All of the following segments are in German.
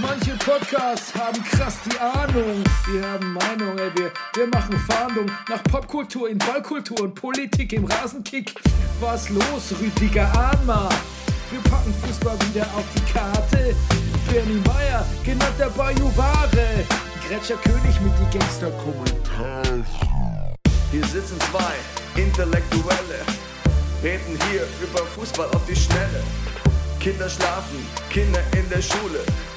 Manche Podcasts haben krass die Ahnung. Wir haben Meinung, ey, wir, wir machen Fahndung nach Popkultur in Ballkultur und Politik im Rasenkick. Was los, Rüdiger Ahnma? Wir packen Fußball wieder auf die Karte. Bernie Meyer, genannt der Bajuware. Gretscher König mit die Gangster-Kommentare. Hier sitzen zwei Intellektuelle, reden hier über Fußball auf die Schnelle. Kinder schlafen, Kinder in der Schule.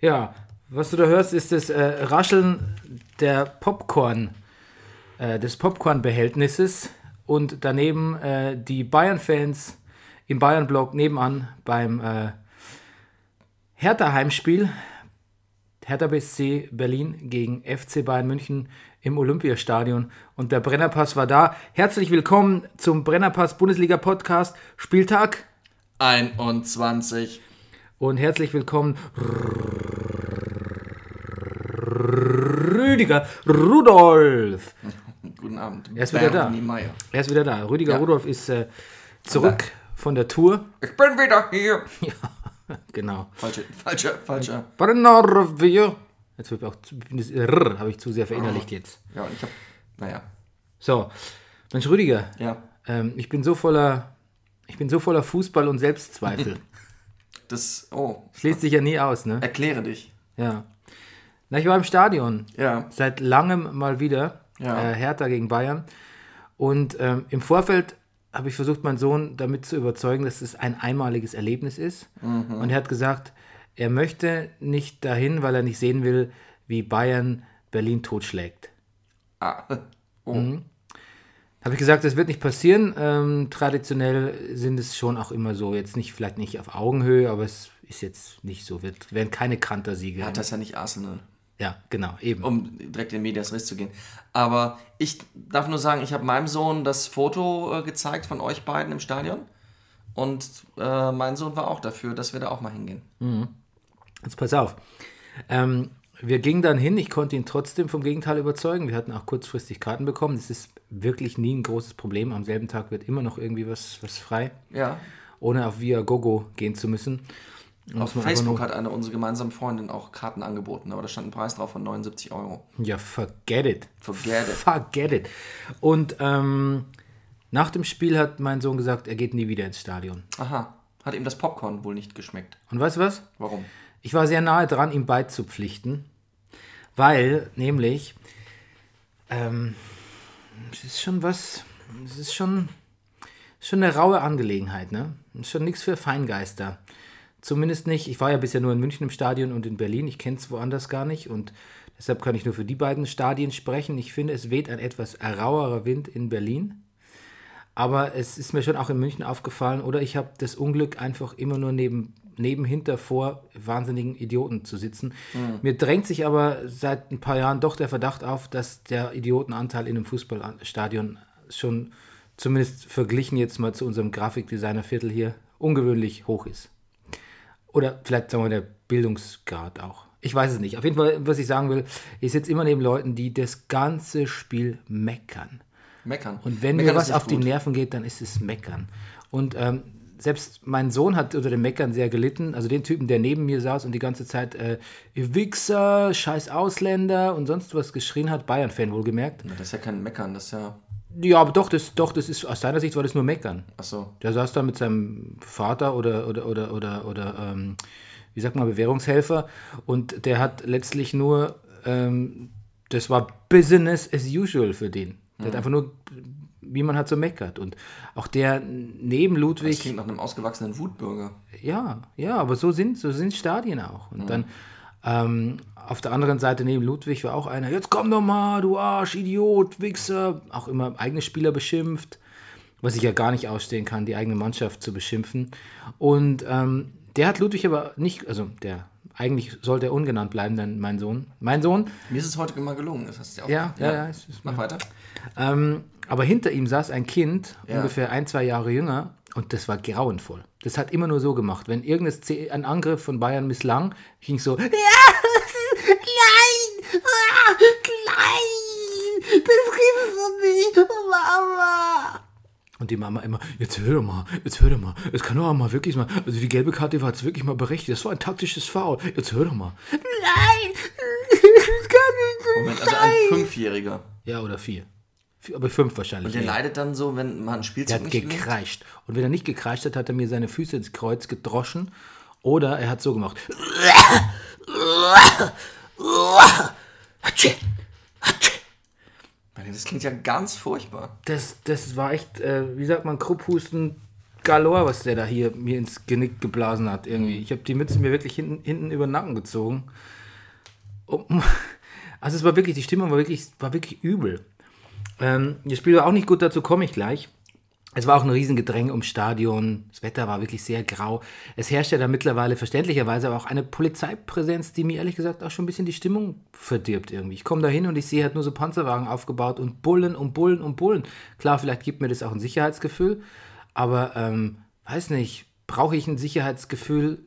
Ja, was du da hörst, ist das äh, Rascheln der Popcorn, äh, des Popcorn-Behältnisses und daneben äh, die Bayern-Fans im Bayern-Block nebenan beim äh, Hertha-Heimspiel. Hertha BSC Berlin gegen FC Bayern München im Olympiastadion und der Brennerpass war da. Herzlich willkommen zum Brennerpass Bundesliga Podcast Spieltag 21. und herzlich willkommen Rüdiger Rudolf. Guten Abend. Er ist wieder da. Er ist wieder da. Rüdiger Ja. Rudolf ist äh, zurück von der Tour. Ich bin wieder hier. Genau. Falscher, falscher, falscher. Jetzt wird auch das R habe ich zu sehr verinnerlicht jetzt. Ja, und ich hab, naja, So, Mensch Rüdiger, ja. ähm, ich bin so voller, ich bin so voller Fußball und Selbstzweifel. Das, oh, Schließt sich ja nie aus, ne? erkläre dich. Ja. Na, ich war im Stadion. Ja, Seit langem mal wieder. Ja. Äh, Hertha gegen Bayern. Und ähm, im Vorfeld habe ich versucht, meinen Sohn damit zu überzeugen, dass es ein einmaliges Erlebnis ist. Und er hat gesagt, er möchte nicht dahin, weil er nicht sehen will, wie Bayern Berlin totschlägt. ah, oh. Mhm. Habe ich gesagt, das wird nicht passieren. Ähm, traditionell sind es schon auch immer so, jetzt nicht, vielleicht nicht auf Augenhöhe, aber es ist jetzt nicht so, wird, werden keine Kantersiege. Hat das ja nicht Arsenal, ja, genau, eben. um direkt in Medias Res zu gehen. Aber ich darf nur sagen, ich habe meinem Sohn das Foto äh, gezeigt von euch beiden im Stadion. Und äh, mein Sohn war auch dafür, dass wir da auch mal hingehen. Jetzt pass auf. Ähm, wir gingen dann hin, ich konnte ihn trotzdem vom Gegenteil überzeugen. Wir hatten auch kurzfristig Karten bekommen. Das ist wirklich nie ein großes Problem. Am selben Tag wird immer noch irgendwie was, was frei, Ja, ohne auf Viagogo gehen zu müssen. auf man einfach Facebook hat eine unserer gemeinsamen Freundin auch Karten angeboten, aber da stand ein Preis drauf von 79 Euro. Ja, forget it. Forget it. Forget it. Und ähm, nach dem Spiel hat mein Sohn gesagt, er geht nie wieder ins Stadion. Aha, hat ihm das Popcorn wohl nicht geschmeckt. Und weißt du was? Warum? Ich war sehr nahe dran, ihm beizupflichten, weil nämlich ähm, es ist schon was, es ist schon, schon eine raue Angelegenheit, ne? Schon nichts für Feingeister. Zumindest nicht, ich war ja bisher nur in München im Stadion und in Berlin, ich kenne es woanders gar nicht und deshalb kann ich nur für die beiden Stadien sprechen. Ich finde, es weht ein etwas rauerer Wind in Berlin. Aber es ist mir schon auch in München aufgefallen, oder ich habe das Unglück, einfach immer nur neben, neben hinter, vor wahnsinnigen Idioten zu sitzen. Mir drängt sich aber seit ein paar Jahren doch der Verdacht auf, dass der Idiotenanteil in einem Fußballstadion schon zumindest verglichen jetzt mal zu unserem Grafikdesigner-Viertel hier ungewöhnlich hoch ist. Oder vielleicht sagen wir der Bildungsgrad auch. Ich weiß es nicht. Auf jeden Fall, was ich sagen will, ich sitze immer neben Leuten, die das ganze Spiel meckern. Meckern. Und wenn Meckern mir was auf die gut. Nerven geht, dann ist es Meckern. Und ähm, selbst mein Sohn hat unter dem Meckern sehr gelitten. Also den Typen, der neben mir saß und die ganze Zeit äh, ihr Wichser, scheiß Ausländer und sonst was geschrien hat, Bayern-Fan wohlgemerkt. Das ist ja kein Meckern, das ist ja Ja, aber doch, das, doch, das ist aus seiner Sicht war das nur Meckern. Achso. Der saß da mit seinem Vater oder, oder, oder, oder, oder ähm, wie sagt man, Bewährungshelfer und der hat letztlich nur, ähm, das war Business as usual für den. Der hat einfach nur, wie man halt so meckert. Und auch der neben Das Ludwig, klingt nach einem ausgewachsenen Wutbürger. ja, ja, aber so sind, so sind Stadien auch. Und dann ähm, auf der anderen Seite neben Ludwig war auch einer, jetzt komm doch mal, du Arsch, Idiot, Wichser, auch immer eigene Spieler beschimpft, was ich ja gar nicht ausstehen kann, die eigene Mannschaft zu beschimpfen. Und ähm, der hat Ludwig aber nicht, also der, eigentlich sollte er ungenannt bleiben, denn mein Sohn, mein Sohn, Mir ist es heute mal gelungen. Das hast du ja auch. Ja, ja, ja, ist- Mach weiter. ähm, aber hinter ihm saß ein Kind, Ja. ungefähr ein, zwei Jahre jünger, und das war grauenvoll. Das hat immer nur so gemacht. Wenn irgendein ein Angriff von Bayern misslang, ging so, ja, nein, ah, klein, das gibt's doch nicht, Mama. Und die Mama immer, jetzt hör doch mal, jetzt hör doch mal, es kann doch auch mal wirklich mal, also die gelbe Karte war jetzt wirklich mal berechtigt, das war ein taktisches Foul, jetzt hör doch mal. Nein, das kann nicht Moment, also ein Fünfjähriger. ja, oder vier. Aber fünf wahrscheinlich. Und der mehr. leidet dann so, wenn man ein der Spielzeug hat nicht gekreischt. Und wenn er nicht gekreischt hat, hat er mir seine Füße ins Kreuz gedroschen. Oder er hat so gemacht. Das klingt ja ganz furchtbar. Das, das war echt, äh, wie sagt man, Krupphusten galore, was der da hier mir ins Genick geblasen hat. Irgendwie. Ich habe die Mütze mir wirklich hinten, hinten über den Nacken gezogen. Um, also es war wirklich, die Stimmung war wirklich, war wirklich übel. Ähm, das Spiel war auch nicht gut, dazu komme ich gleich. Es war auch ein Riesengedränge ums Stadion. Das Wetter war wirklich sehr grau. Es herrscht ja da mittlerweile verständlicherweise aber auch eine Polizeipräsenz, die mir ehrlich gesagt auch schon ein bisschen die Stimmung verdirbt irgendwie. Ich komme da hin und ich sehe halt nur so Panzerwagen aufgebaut und Bullen und Bullen und Bullen. Klar, vielleicht gibt mir das auch ein Sicherheitsgefühl, aber ähm, weiß nicht, brauche ich ein Sicherheitsgefühl,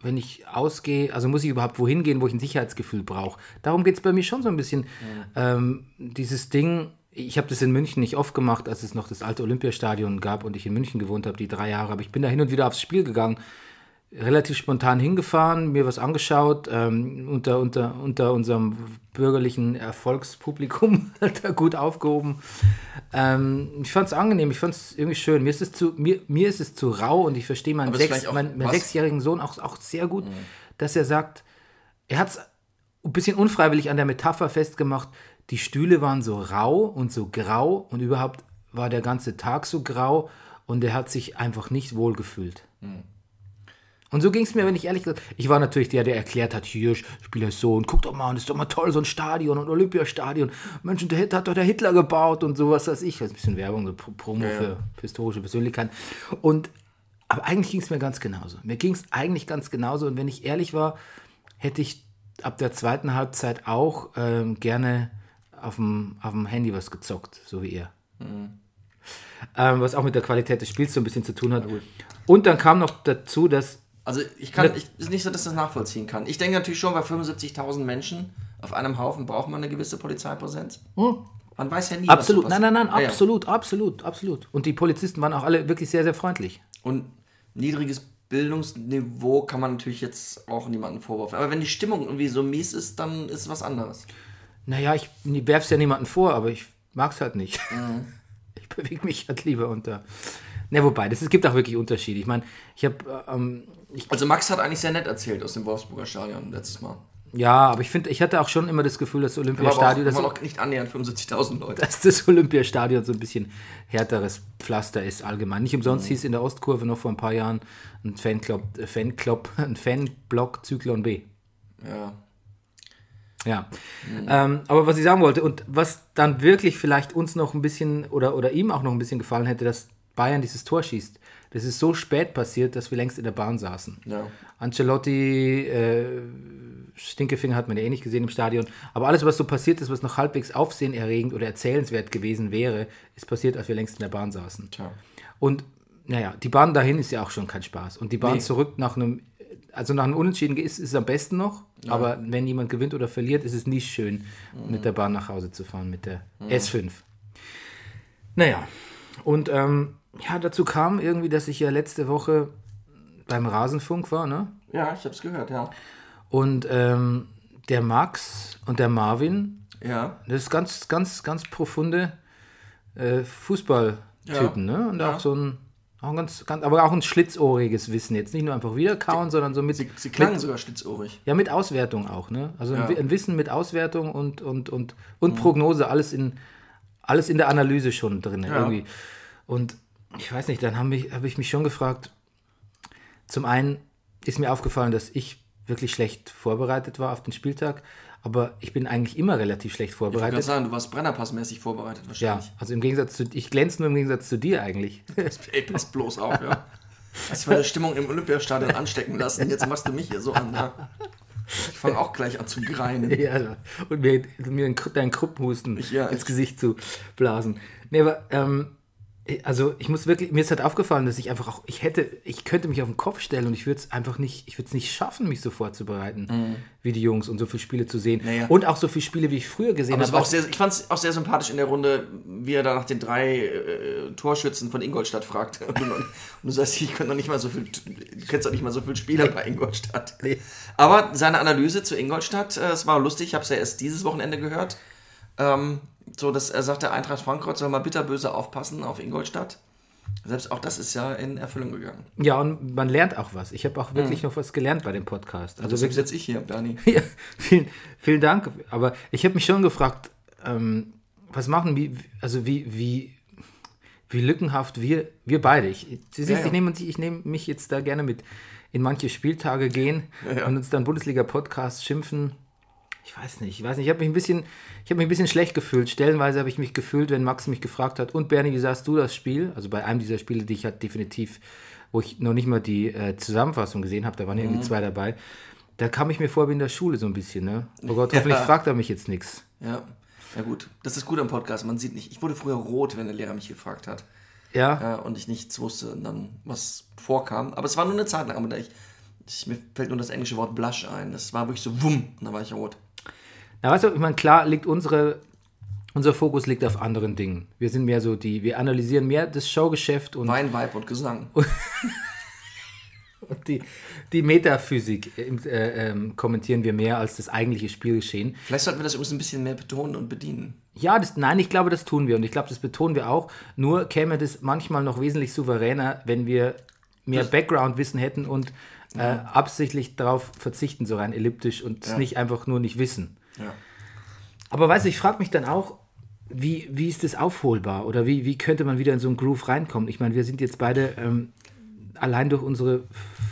wenn ich ausgehe, also muss ich überhaupt wohin gehen, wo ich ein Sicherheitsgefühl brauche. Darum geht es bei mir schon so ein bisschen. Ähm, dieses Ding, ich habe das in München nicht oft gemacht, als es noch das alte Olympiastadion gab und ich in München gewohnt habe, die drei Jahre, aber ich bin da hin und wieder aufs Spiel gegangen, relativ spontan hingefahren, mir was angeschaut, ähm, unter, unter, unter unserem bürgerlichen Erfolgspublikum da gut aufgehoben. Ähm, ich fand es angenehm, ich fand es irgendwie schön. Mir ist es zu, mir, mir ist es zu rau und ich verstehe meinen, sechs, meinen, meinen sechsjährigen Sohn auch, auch sehr gut, dass er sagt, er hat es ein bisschen unfreiwillig an der Metapher festgemacht, die Stühle waren so rau und so grau und überhaupt war der ganze Tag so grau und er hat sich einfach nicht wohl gefühlt. Und so ging es mir, wenn ich ehrlich gesagt, ich war natürlich der, der erklärt hat, hier, Spieler so und guck doch mal, und das ist doch mal toll, so ein Stadion und Olympiastadion. Mensch, der Hit hat doch der Hitler gebaut und sowas, weiß ich. Das ist ein bisschen Werbung, so Pro- Promo für, für historische Persönlichkeiten. Und, aber eigentlich ging es mir ganz genauso. Mir ging es eigentlich ganz genauso. Und wenn ich ehrlich war, hätte ich ab der zweiten Halbzeit auch ähm, gerne auf dem, auf dem Handy was gezockt, so wie ihr. Ähm, was auch mit der Qualität des Spiels so ein bisschen zu tun hat. Und dann kam noch dazu, dass Also ich kann, ich, ist nicht so, dass ich das nachvollziehen kann. Ich denke natürlich schon, bei 75.000 Menschen auf einem Haufen braucht man eine gewisse Polizeipräsenz. Man weiß ja nie, Hm. Absolut, was nein, nein, nein, Ah, ja. absolut, absolut, absolut. Und die Polizisten waren auch alle wirklich sehr, sehr freundlich. Und niedriges Bildungsniveau kann man natürlich jetzt auch niemandem vorwerfen. Aber wenn die Stimmung irgendwie so mies ist, dann ist es was anderes. Naja, ich werf's ja niemanden vor, aber ich mag's halt nicht. Mhm. Ich bewege mich halt lieber unter. Ne, wobei, das, es gibt auch wirklich Unterschiede. Ich meine, ich habe, ähm, ich, Also Max hat eigentlich sehr nett erzählt aus dem Wolfsburger Stadion letztes Mal. ja, aber ich finde, ich hatte auch schon immer das Gefühl, dass das Aber auch, Olympiastadion, das auch nicht annähernd 75.000 Leute. dass das Olympiastadion so ein bisschen härteres Pflaster ist allgemein. Nicht umsonst Mhm. hieß in der Ostkurve noch vor ein paar Jahren ein Fanclub, äh, Fanclub, ein Fanblock Zyklon B. Ja. Ja. Ähm, aber was ich sagen wollte und was dann wirklich vielleicht uns noch ein bisschen oder, oder ihm auch noch ein bisschen gefallen hätte, dass Bayern dieses Tor schießt. Das ist so spät passiert, dass wir längst in der Bahn saßen. Ja. Ancelotti, äh, Stinkefinger hat man ja eh nicht gesehen im Stadion. Aber alles, was so passiert ist, was noch halbwegs aufsehenerregend oder erzählenswert gewesen wäre, ist passiert, als wir längst in der Bahn saßen. Tja. Und naja, die Bahn dahin ist ja auch schon kein Spaß. Und die Bahn Nee. zurück nach einem, also nach einem Unentschieden ist, ist es am besten noch. Aber wenn jemand gewinnt oder verliert, ist es nie schön, mit der Bahn nach Hause zu fahren, mit der S5. Naja, und ähm, ja, dazu kam irgendwie, dass ich ja letzte Woche beim Rasenfunk war, ne? Ja, ich hab's gehört, ja. Und ähm, der Max und der Marvin, Ja. das ist ganz, ganz, ganz profunde äh, Fußballtypen, ne? Und auch so ein, auch ganz, ganz, aber auch ein schlitzohriges Wissen jetzt. Nicht nur einfach wiederkauen, sondern so mit, Sie, sie klangen mit, sogar schlitzohrig. ja, mit Auswertung auch, ne? Also ein Ja. Ein Wissen mit Auswertung und, und, und, und Prognose, alles in, alles in der Analyse schon drin irgendwie. Und ich weiß nicht, dann habe mich, hab ich mich schon gefragt, zum einen ist mir aufgefallen, dass ich wirklich schlecht vorbereitet war auf den Spieltag, aber ich bin eigentlich immer relativ schlecht Ich wollte gerade vorbereitet. sagen, du warst brennerpassmäßig vorbereitet Ja, wahrscheinlich. also im Gegensatz zu, ich glänze nur im Gegensatz zu dir eigentlich. Ey, pass bloß auf, ja. Hast du der Stimmung im Olympiastadion anstecken lassen, jetzt machst du mich hier so an, ja. Ich fange auch gleich an zu greinen. Ja, und mir, mir deinen Kruppenhusten Ja, ins ich- Gesicht zu blasen. Nee, aber, ähm, also ich muss wirklich, mir ist halt aufgefallen, dass ich einfach auch, ich hätte, ich könnte mich auf den Kopf stellen und ich würde es einfach nicht, ich würde es nicht schaffen, mich so vorzubereiten, wie die Jungs und so viele Spiele zu sehen. Mhm. Naja. Und auch so viele Spiele, wie ich früher gesehen Aber habe. war auch sehr, ich fand es auch sehr sympathisch in der Runde, wie er da nach den drei äh, Torschützen von Ingolstadt fragte. Und, du- und du sagst, ich könnte noch nicht mal so viel, du kennst doch nicht mal so viele Spieler bei Ingolstadt. Nee. Aber seine Analyse zu Ingolstadt, äh, es war lustig, ich habe es ja erst dieses Wochenende gehört. Ähm, so, dass er sagte, Eintracht Frankfurt soll mal bitterböse aufpassen auf Ingolstadt. Selbst auch das ist ja in Erfüllung gegangen. ja, und man lernt auch was. Ich habe auch wirklich noch was gelernt bei dem Podcast. Also Deswegen wirklich, sitze ich hier, Bernie. Ja, vielen, vielen Dank. Aber ich habe mich schon gefragt, ähm, was machen wie, also wie, wie, wie lückenhaft wir, wir beide. Ich, Sie siehst, Ja, ja. ich nehme ich nehme mich jetzt da gerne mit in manche Spieltage gehen Ja, und uns dann Bundesliga-Podcast schimpfen. Ich weiß nicht, ich weiß nicht, ich habe mich ein bisschen, ich habe mich ein bisschen schlecht gefühlt. Stellenweise habe ich mich gefühlt, wenn Max mich gefragt hat, und Bernie, wie sahst du das Spiel? Also bei einem dieser Spiele, die ich halt definitiv, wo ich noch nicht mal die äh, Zusammenfassung gesehen habe, da waren ja Mhm. irgendwie zwei dabei. Da kam ich mir vor wie in der Schule so ein bisschen, ne? Oh Gott, hoffentlich Ja. fragt er mich jetzt nichts. Ja. Ja gut, das ist gut am Podcast. Man sieht nicht, ich wurde früher rot, wenn der Lehrer mich gefragt hat. Ja? Ja, und ich nichts wusste und dann was vorkam. Aber es war nur eine Zeit lang, aber ich, ich, mir fällt nur das englische Wort blush ein. Das war wirklich so wumm, und dann war ich rot. Na, weißt du, ich meine, klar liegt unsere, unser Fokus liegt auf anderen Dingen. Wir sind mehr so die, wir analysieren mehr das Showgeschäft und, Wein, Weib und Gesang. und die, die Metaphysik äh, äh, ähm, kommentieren wir mehr als das eigentliche Spielgeschehen. Vielleicht sollten wir das übrigens ein bisschen mehr betonen und bedienen. Ja, das, nein, ich glaube, das tun wir und ich glaube, das betonen wir auch. Nur käme das manchmal noch wesentlich souveräner, wenn wir mehr Background-Wissen hätten und äh, absichtlich darauf verzichten, so rein elliptisch und es Ja. nicht einfach nur nicht wissen. Ja. Aber weißt du, ich frage mich dann auch, wie, wie ist das aufholbar oder wie, wie könnte man wieder in so einen Groove reinkommen? Ich meine, wir sind jetzt beide ähm, allein durch unsere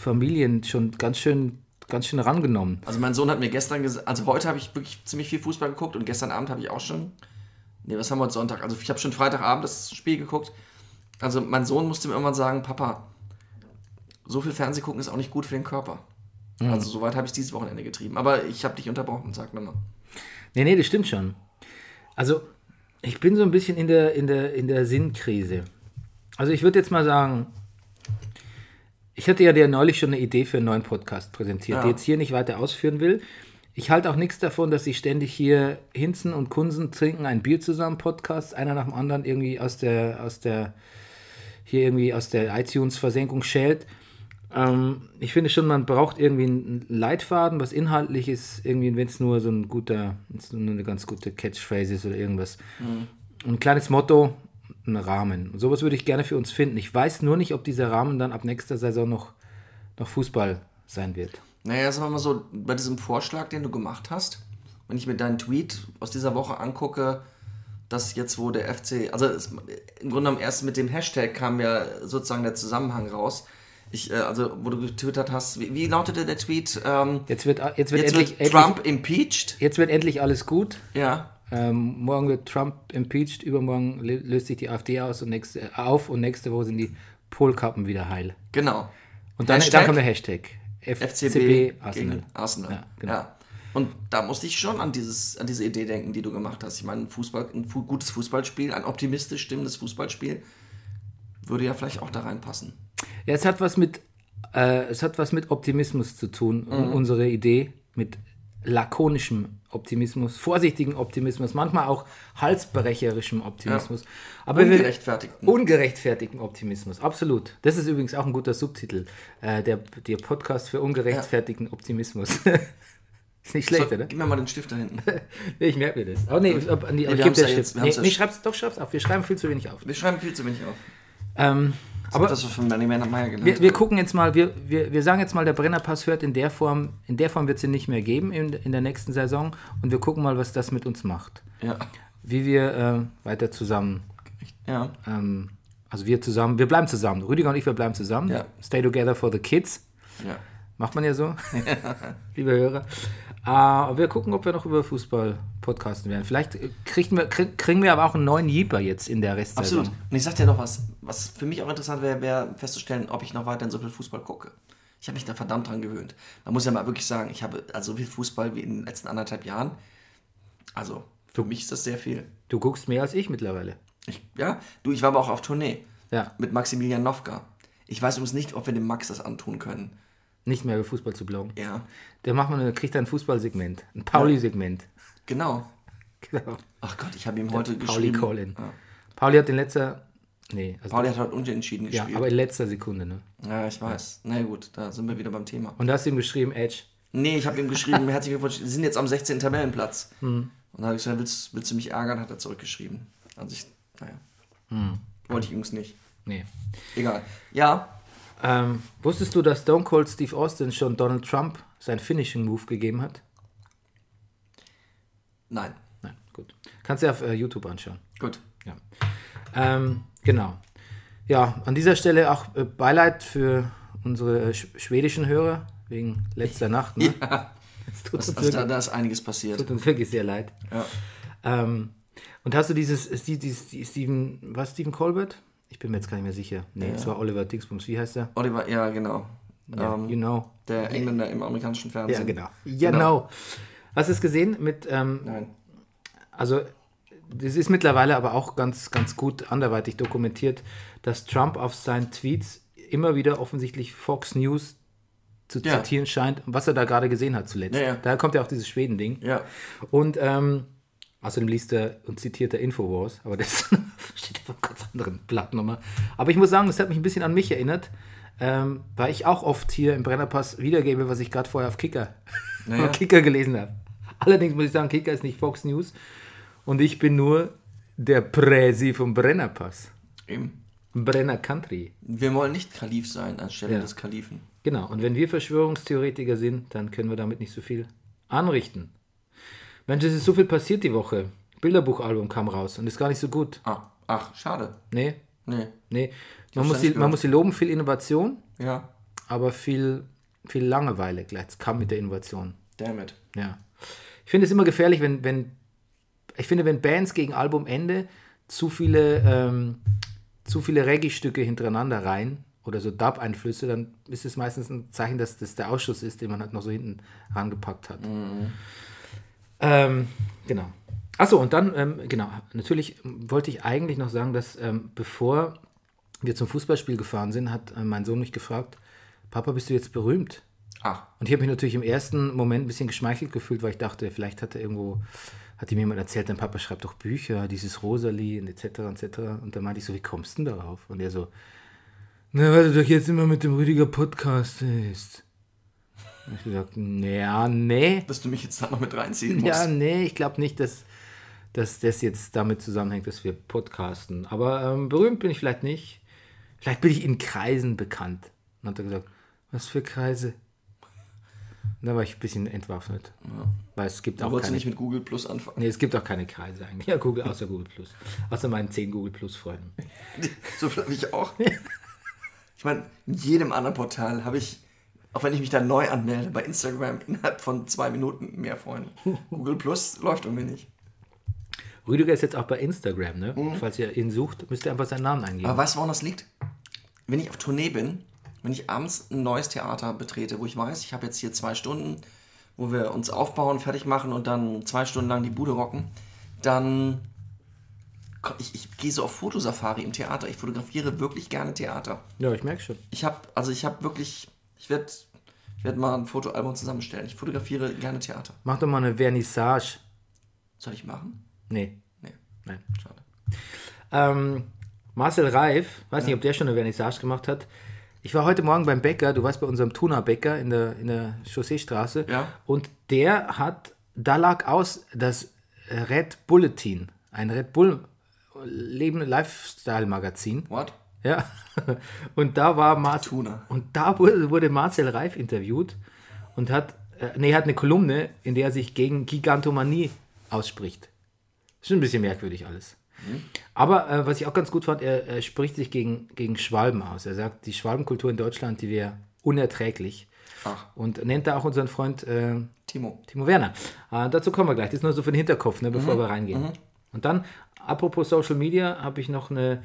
Familien schon ganz schön, ganz schön rangenommen. Also mein Sohn hat mir gestern gesagt, also heute habe ich wirklich ziemlich viel Fußball geguckt und gestern Abend habe ich auch schon, nee, was haben wir heute Sonntag? Also ich habe schon Freitagabend das Spiel geguckt. Also mein Sohn musste mir irgendwann sagen, Papa, so viel Fernseh gucken ist auch nicht gut für den Körper. Also soweit habe ich dieses Wochenende getrieben. Aber ich habe dich unterbrochen, sag nochmal. Nee, nee, das stimmt schon. Also, ich bin so ein bisschen in der, in der, in der Sinnkrise. Also, ich würde jetzt mal sagen, ich hatte ja dir neulich schon eine Idee für einen neuen Podcast präsentiert, Ja. die jetzt hier nicht weiter ausführen will. Ich halte auch nichts davon, dass ich ständig hier Hinzen und Kunsen trinken ein Bier zusammen Podcast, einer nach dem anderen irgendwie aus der, aus der, hier irgendwie aus der iTunes-Versenkung schält. Ähm, ich finde schon, man braucht irgendwie einen Leitfaden, was inhaltlich ist, irgendwie, wenn es nur so ein guter, nur eine ganz gute Catchphrase ist oder irgendwas. Ein kleines Motto, ein Rahmen. Und sowas würde ich gerne für uns finden. Ich weiß nur nicht, ob dieser Rahmen dann ab nächster Saison noch, noch Fußball sein wird. Naja, sagen wir mal so, bei diesem Vorschlag, den du gemacht hast, wenn ich mir deinen Tweet aus dieser Woche angucke, dass jetzt, wo der FC, also es, im Grunde genommen erst mit dem Hashtag kam ja sozusagen der Zusammenhang raus. Ich, äh, also, wo du getwittert hast, wie, wie lautete der Tweet? Ähm, Jetzt wird, jetzt wird, jetzt endlich, wird Trump impeached. Jetzt wird endlich alles gut. Ja. Ähm, morgen wird Trump impeached, übermorgen lö- löst sich die AfD aus und nächste, äh, auf und nächste Woche sind die Polkappen wieder heil. Genau. Und dann, dann kommt der Hashtag. FCB Arsenal. gegen Arsenal. Ja, genau. Ja. Und da musste ich schon an, dieses, an diese Idee denken, die du gemacht hast. Ich meine, ein, Fußball, ein gutes Fußballspiel, ein optimistisch stimmendes Fußballspiel, würde ja vielleicht auch da reinpassen. Ja, es hat was mit, äh, es hat was mit Optimismus zu tun. Mhm. Unsere Idee mit lakonischem Optimismus, vorsichtigen Optimismus, manchmal auch halsbrecherischem Optimismus. Aber wir- Ungerechtfertigten. Ungerechtfertigten Optimismus, absolut. Das ist übrigens auch ein guter Subtitel. Äh, der, der Podcast für ungerechtfertigten Optimismus. Ist nicht schlecht, So, oder? Gib mir mal den Stift da hinten. Nee, ich merke mir das. Oh nee, ob, nee, wir ich geb haben's dir ja Stift. jetzt- wir Nee, ja nee sch- schreib's, doch, schreib's auf. Wir schreiben viel zu wenig auf. Wir schreiben viel zu wenig auf. Ähm, Aber das, von Manny Meyer gelernt wir, wir gucken jetzt mal, wir, wir, wir sagen jetzt mal, der Brennerpass hört in der Form, in der Form wird es ihn nicht mehr geben in, in der nächsten Saison und wir gucken mal, was das mit uns macht. Ja. Wie wir äh, weiter zusammen, Ja. ähm, also wir zusammen, wir bleiben zusammen. Rüdiger und ich, wir bleiben zusammen. Ja. Stay together for the kids. Ja. Macht man ja so, liebe Hörer. Äh, wir gucken, ob wir noch über Fußball podcasten werden. Vielleicht äh, kriegen wir, krieg, kriegen wir aber auch einen neuen Jeeper jetzt in der Restsaison. Absolut. Und ich sag dir noch was, was für mich auch interessant wäre, wäre festzustellen, ob ich noch weiterhin so viel Fußball gucke. Ich habe mich da verdammt dran gewöhnt. Man muss ja mal wirklich sagen, ich habe also so viel Fußball wie in den letzten anderthalb Jahren. Also, für mich ist das sehr viel. Du guckst mehr als ich mittlerweile. Ich, ja, du, ich war aber auch auf Tournee Ja, mit Maximilian Nowka. Ich weiß übrigens nicht, ob wir dem Max das antun können. Nicht mehr über Fußball zu bloggen. Ja, Der macht man, kriegt ein Fußballsegment, ein Pauli-Segment. genau. Genau. Ach Gott, ich habe ihm heute Pauli geschrieben. Colin. Ja. Pauli hat in letzter, nee, also, Pauli hat heute unentschieden ja, gespielt. aber in letzter Sekunde, ne? ja, ich weiß. Na gut, da sind wir wieder beim Thema. Und da hast du ihm geschrieben, Edge. Nee, ich habe ihm geschrieben, herzlichen Glückwunsch, Sie sind jetzt am 16. Tabellenplatz. Hm. Und dann habe ich gesagt, willst, willst du mich ärgern, hat er zurückgeschrieben. Also ich, naja. Hm. Wollte ich übrigens nicht. Nee. Egal. Ja, Ähm, wusstest du, dass Stone Cold Steve Austin schon Donald Trump sein Finishing Move gegeben hat? nein. Nein, gut. Kannst du dir auf äh, YouTube anschauen. Gut. Ja. Ähm, genau. Ja, an dieser Stelle auch äh, Beileid für unsere äh, sch schwedischen Hörer wegen letzter Nacht. Ne? Es tut, uns Also da, wirklich, da ist einiges passiert. tut uns wirklich sehr leid. Ja. Ähm, und hast du dieses, ist die, dieses die Steven, was Steven Colbert? Ich bin mir jetzt gar nicht mehr sicher. Nee, es war Oliver Dingsbums. Wie heißt der? Oliver, ja, genau. Ja, ähm, you know. Der Engländer im amerikanischen Ja, Fernsehen. genau. Genau. Hast du es gesehen mit, ähm, Nein. also das ist mittlerweile aber auch ganz, ganz gut anderweitig dokumentiert, dass Trump auf seinen Tweets immer wieder offensichtlich Fox News zu Ja. zitieren scheint, was er da gerade gesehen hat zuletzt. Ja, ja. Daher kommt ja auch dieses Schweden-Ding. Ja. Und ähm, außerdem liest er und zitiert er Infowars, aber das steht auf einem ganz anderen Blatt nochmal. Aber ich muss sagen, das hat mich ein bisschen an mich erinnert, ähm, weil ich auch oft hier im Brennerpass wiedergebe, was ich gerade vorher auf Kicker, Naja. Kicker gelesen habe. Allerdings muss ich sagen, Kicker ist nicht Fox News und ich bin nur der Präsi vom Brennerpass. Eben. Brenner Country. Wir wollen nicht Kalif sein anstelle Ja. des Kalifen. Genau, und wenn wir Verschwörungstheoretiker sind, dann können wir damit nicht so viel anrichten. Mensch, es ist so viel passiert die Woche. Bilderbuchalbum kam raus und ist gar nicht so gut. Ah, ach, schade. Nee, Nee. nee. Man muss, sie, man muss sie loben, viel Innovation, Ja. aber viel, viel Langeweile gleich. Es kam mit der Innovation. Damn it. Ja. Ich finde es immer gefährlich, wenn, wenn, ich finde, wenn Bands gegen Albumende zu viele, ähm, zu viele Reggae-Stücke hintereinander rein oder so Dub-Einflüsse, dann ist es meistens ein Zeichen, dass das der Ausschuss ist, den man halt noch so hinten rangepackt hat. Ähm, genau. Achso, und dann, ähm, genau, natürlich wollte ich eigentlich noch sagen, dass ähm, bevor wir zum Fußballspiel gefahren sind, hat äh, mein Sohn mich gefragt, Papa, bist du jetzt berühmt? Ach, Und ich habe mich natürlich im ersten Moment ein bisschen geschmeichelt gefühlt, weil ich dachte, vielleicht hat er irgendwo, hat ihm jemand erzählt, dein Papa schreibt doch Bücher, dieses Rosalie und etc. etc. Und dann meinte ich so, wie kommst du denn darauf? Und er so, na, weil du doch jetzt immer mit dem Rüdiger Podcast ist. Und ich gesagt, ja, nee. dass du mich jetzt da noch mit reinziehen musst. Ja, nee, ich glaube nicht, dass, dass das jetzt damit zusammenhängt, dass wir podcasten. Aber ähm, berühmt bin ich vielleicht nicht. Vielleicht bin ich in Kreisen bekannt. Und hat er gesagt, was für Kreise? Und da war ich ein bisschen entwaffnet. Weil es gibt Da auch wolltest du keine, nicht mit Google Plus anfangen. nee, es gibt auch keine Kreise eigentlich. Ja, Google, außer Google Plus. Außer meinen 10 Google Plus Freunden. So viel habe ich auch. Ich meine, in jedem anderen Portal habe ich, auch wenn ich mich da neu anmelde, bei Instagram innerhalb von zwei Minuten mehr Freunde. Google Plus läuft irgendwie nicht. Rüdiger ist jetzt auch bei Instagram, ne? Falls ihr ihn sucht, müsst ihr einfach seinen Namen eingeben. Aber weißt du, woran das liegt? Wenn ich auf Tournee bin, wenn ich abends ein neues Theater betrete, wo ich weiß, ich habe jetzt hier zwei Stunden, wo wir uns aufbauen, fertig machen und dann zwei Stunden lang die Bude rocken, dann ich, ich gehe so auf Fotosafari im Theater. Ich fotografiere wirklich gerne Theater. ja, ich merke schon. Ich habe, also ich habe wirklich, ich werde ich werd mal ein Fotoalbum zusammenstellen. Ich fotografiere gerne Theater. Mach doch mal eine Vernissage. Soll ich machen? Nee, Nee, nein. schade. Ähm, Marcel Reif, weiß nicht, ob der schon eine Vernissage gemacht hat. Ich war heute Morgen beim Bäcker, du warst bei unserem Tuna-Bäcker in der, in der Chausseestraße. Ja. Und der hat, da lag aus das Red Bulletin, ein Red Bull Leben Lifestyle-Magazin. What? Ja. Und da war Marcel. Und da wurde, wurde Marcel Reif interviewt und hat, äh, nee, hat eine Kolumne, in der er sich gegen Gigantomanie ausspricht. Ist ein bisschen merkwürdig alles. Aber äh, was ich auch ganz gut fand, er, er spricht sich gegen, gegen Schwalben aus. Er sagt, die Schwalbenkultur in Deutschland, die wäre unerträglich. Ach. Und nennt da auch unseren Freund äh, Timo. Timo Werner. Äh, dazu kommen wir gleich. Das ist nur so für den Hinterkopf, ne, bevor wir reingehen. Und dann, apropos Social Media, habe ich noch eine.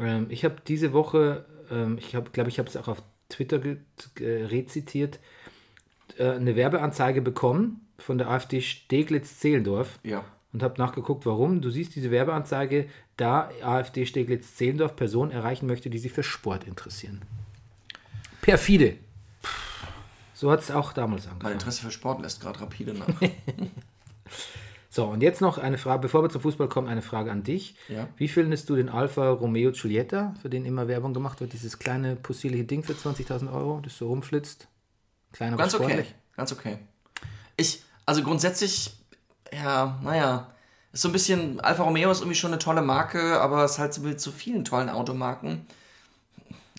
Ähm, ich habe diese Woche, ähm, ich glaube, glaub, ich habe es auch auf Twitter rezitiert, äh, eine Werbeanzeige bekommen von der AfD Steglitz-Zehlendorf Ja. und habe nachgeguckt, warum. Du siehst diese Werbeanzeige, da AfD Steglitz-Zehlendorf Personen erreichen möchte, die sich für Sport interessieren. Perfide. So hat es auch damals Mein angefangen. Interesse für Sport lässt gerade rapide nach. So, und jetzt noch eine Frage, bevor wir zum Fußball kommen, eine Frage an dich. Ja. Wie findest du den Alfa Romeo Giulietta, für den immer Werbung gemacht wird? Dieses kleine, possierliche Ding für 20.000 Euro, das so rumflitzt? Kleiner, Ganz okay. Ganz okay. Ich, also grundsätzlich, ja, naja, ist so ein bisschen, Alfa Romeo ist irgendwie schon eine tolle Marke, aber es ist halt so wie zu vielen tollen Automarken.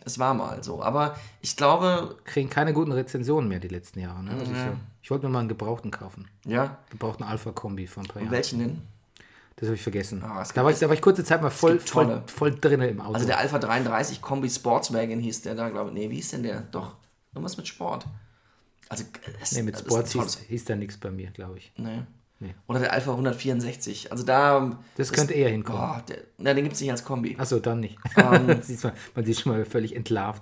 Es war mal so. Aber ich glaube, Kriegen keine guten Rezensionen mehr die letzten Jahre. Ne? Das ist so. Ich wollte mir mal einen Gebrauchten kaufen. ja, Gebrauchten Alpha-Kombi vor ein paar Jahren. welchen denn? Das habe ich vergessen. Es da, war ich, da war ich kurze Zeit mal voll, voll, voll drin im Auto. Also der Alpha 33 Kombi Sportswagen hieß der da, glaube ich. Nee, wie hieß denn der? Doch, irgendwas mit Sport. Also, es, nee, mit ein tolles- hieß, hieß da nichts bei mir, glaube ich. Nee. Nee. Oder der Alpha 164. Also da. Das könnte eher hinkommen. Oh, der, na, den gibt es nicht als Kombi. Achso, dann nicht. Mal, man sieht schon mal völlig entlarvt.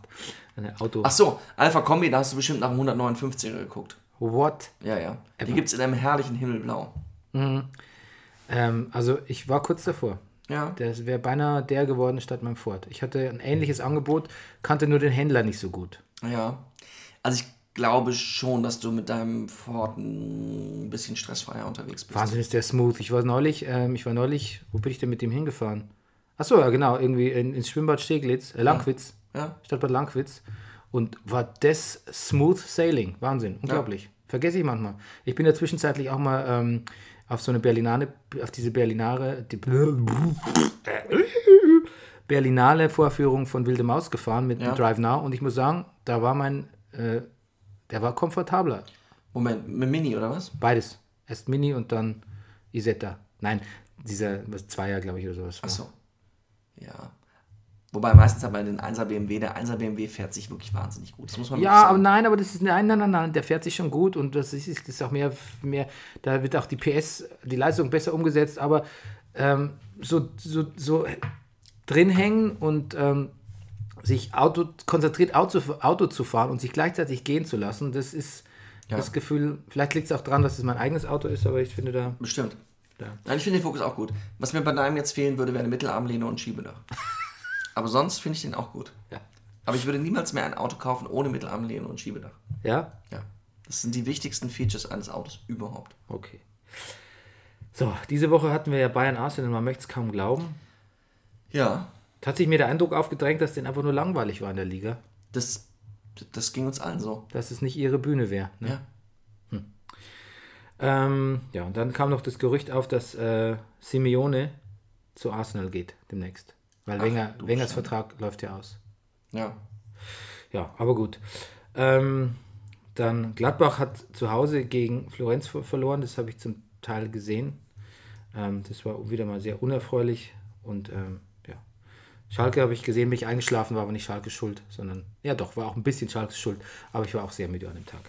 Ein Auto. Ach so, Alpha Kombi, da hast du bestimmt nach dem 159er geguckt. What? Ja, ja. Die gibt es in einem herrlichen Himmelblau. Ähm, also ich war kurz davor. Ja. Das wäre beinahe der geworden statt meinem Ford. Ich hatte ein ähnliches Angebot, kannte nur den Händler nicht so gut. Ja. Also ich glaube schon, dass du mit deinem Ford ein bisschen stressfreier unterwegs bist. Wahnsinn ist der smooth. Ich war neulich, ähm, ich war neulich, wo bin ich denn mit dem hingefahren? Achso, ja genau, irgendwie in, ins Schwimmbad Steglitz, äh, Langwitz, Ja. Stadtbad Langwitz. Und war das smooth sailing. Wahnsinn, unglaublich. Vergesse ich manchmal. Ich bin ja zwischenzeitlich auch mal ähm, auf so eine Berlinale, auf diese Berlinare, die Berlinale Vorführung von Wilde Maus gefahren mit Ja. Drive Now und ich muss sagen, da war mein, äh, der war komfortabler. Moment, mit Mini oder was? Beides. Erst Mini und dann Isetta. Nein, dieser was Zweier, glaube ich, oder sowas. war. Achso. Ja. Wobei meistens hat man den 1er BMW, der 1er BMW fährt sich wirklich wahnsinnig gut. Das muss man Ja, aber nein, aber das ist nein, nein, nein, nein, der fährt sich schon gut und das ist, das ist auch mehr, mehr, da wird auch die PS, die Leistung besser umgesetzt, aber ähm, so, so, so drin hängen und ähm, sich Auto, konzentriert Auto, Auto zu fahren und sich gleichzeitig gehen zu lassen, das ist das Gefühl, vielleicht liegt es auch daran, dass es mein eigenes Auto ist, aber ich finde da, Bestimmt. Ja. Nein, ich finde den Fokus auch gut. Was mir bei deinem jetzt fehlen würde, wäre eine Mittelarmlehne und Schiebedach. Aber sonst finde ich den auch gut. Ja. Aber ich würde niemals mehr ein Auto kaufen ohne Mittelarmlehne und Schiebedach. ja, Ja. Das sind die wichtigsten Features eines Autos überhaupt. okay. So, diese Woche hatten wir ja Bayern Arsenal, man möchte es kaum glauben. Ja. Hat sich mir der Eindruck aufgedrängt, dass denen einfach nur langweilig war in der Liga. Das, das ging uns allen so. Dass es nicht ihre Bühne wäre. Ne? Ja. Ähm, ja, und dann kam noch das Gerücht auf, dass äh, Simeone zu Arsenal geht demnächst. Weil Ach, Wenger, Wengers. Vertrag läuft ja aus. Ja. Ja, aber gut. Ähm, dann Gladbach hat zu Hause gegen Florenz ver- verloren, das habe ich zum Teil gesehen. Ähm, das war wieder mal sehr unerfreulich und ähm. Schalke habe ich gesehen, bin ich eingeschlafen, war aber nicht Schalke schuld, sondern ja doch, war auch ein bisschen Schalke schuld, aber ich war auch sehr müde an dem Tag.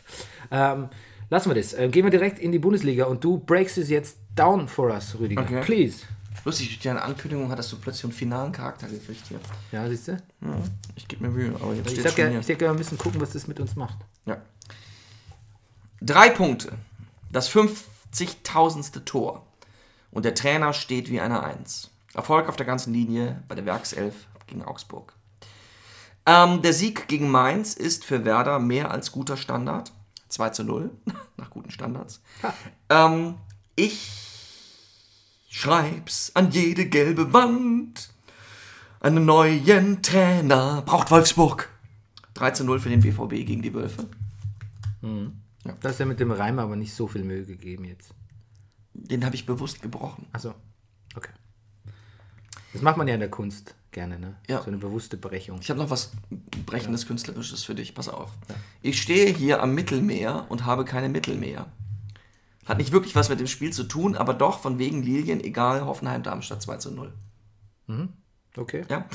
Ähm, lassen wir das. Ähm, gehen wir direkt in die Bundesliga und du breaks es jetzt down for us, Rüdiger. Okay. Please. Lustig, durch deine Ankündigung hattest du plötzlich einen finalen Charakter gekriegt hier. Ja, siehst du? Ich gebe mir Mühe, aber jetzt Ich sag ja, ich denke, wir müssen gucken, was das mit uns macht. Ja. Drei Punkte. Das 50.000. Tor. Und der Trainer steht wie eine Eins. Erfolg auf der ganzen Linie bei der Werkself gegen Augsburg. Ähm, der Sieg gegen Mainz ist für Werder mehr als guter Standard. 2 zu 0, nach guten Standards. Ähm, ich schreib's an jede gelbe Wand. Einen neuen Trainer braucht Wolfsburg. 3 zu 0 für den BVB gegen die Wölfe. Das ist ja mit dem Reim aber nicht so viel Mühe gegeben jetzt. Den habe ich bewusst gebrochen. Achso. Das macht man ja in der Kunst gerne, ne? Ja. So eine bewusste Brechung. Ich habe noch was Brechendes Künstlerisches für dich. Pass auf. Ich stehe hier am Mittelmeer und habe keine Mittel mehr. Hat nicht wirklich was mit dem Spiel zu tun, aber doch von wegen Lilien, egal, Hoffenheim-Darmstadt 2 zu 0. Okay. Ja?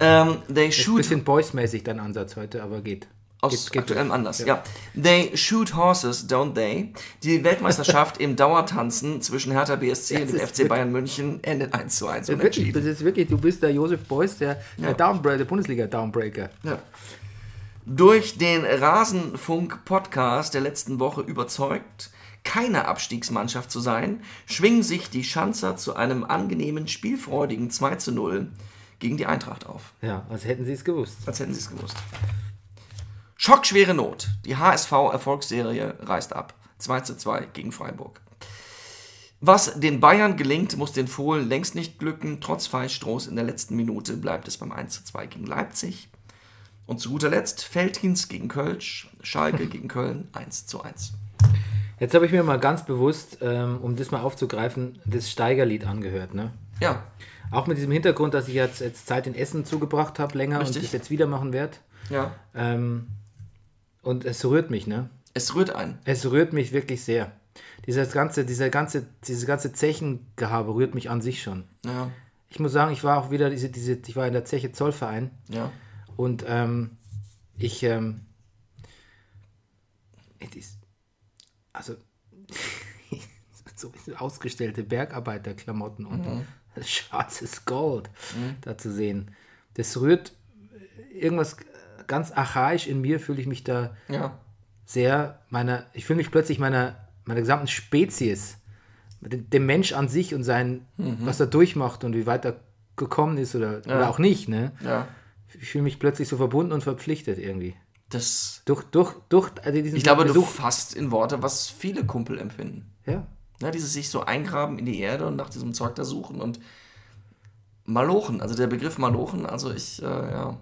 Ähm, they Ist ein shoot bisschen Boys-mäßig dein Ansatz heute, aber geht. Aus geht aktuellem. Anlass, ja. They shoot horses, don't they? Die Weltmeisterschaft im Dauertanzen zwischen Hertha BSC und dem das FC Bayern München endet 1 zu 1 Ja, wirklich, unentschieden. das ist wirklich, du bist der Josef Beuys, der, der, Ja. Downbreaker, der Bundesliga-Downbreaker. Ja. Durch den Rasenfunk-Podcast der letzten Woche überzeugt, keine Abstiegsmannschaft zu sein, schwingen sich die Schanzer zu einem angenehmen, spielfreudigen 2 zu 0 gegen die Eintracht auf. Ja, als hätten sie es gewusst. Als hätten sie es gewusst. Schockschwere Not. Die HSV-Erfolgsserie reißt ab. 2 zu 2 gegen Freiburg. Was den Bayern gelingt, muss den Fohlen längst nicht glücken. Trotz Fallstroß in der letzten Minute bleibt es beim 1 zu 2 gegen Leipzig. Und zu guter Letzt Feldhins gegen Kölsch, Schalke gegen Köln 1 zu 1. Jetzt habe ich mir mal ganz bewusst, ähm, um das mal aufzugreifen, das Steigerlied angehört. Ne? Ja, Auch mit diesem Hintergrund, dass ich jetzt, jetzt Zeit in Essen zugebracht habe, länger Richtig. und das jetzt wieder machen werde. ja. Ähm, und es rührt mich, ne? Es rührt ein. Es rührt mich wirklich sehr. Dieses ganze, dieser ganze, diese ganze Zechengehabe rührt mich an sich schon. Ja, Ich muss sagen, ich war auch wieder diese, diese, ich war in der Zeche Zollverein ja. und ähm, ich, ähm, ist, also, so ausgestellte Bergarbeiterklamotten und schwarzes Gold da zu sehen. Das rührt irgendwas ganz archaisch in mir, fühle ich mich da Ja, sehr meiner, ich fühle mich plötzlich meiner, meiner gesamten Spezies, dem, dem Mensch an sich und sein, was er durchmacht und wie weit er gekommen ist oder, oder auch nicht, ne? ja. Ich fühle mich plötzlich so verbunden und verpflichtet irgendwie. Das, Durch, durch, durch also diesen ich glaube, du Besuch. fasst in Worte, was viele Kumpel empfinden. Ja. Ne, dieses sich so eingraben in die Erde und nach diesem Zeug da suchen und Malochen, also der Begriff Malochen, also ich, äh, ja,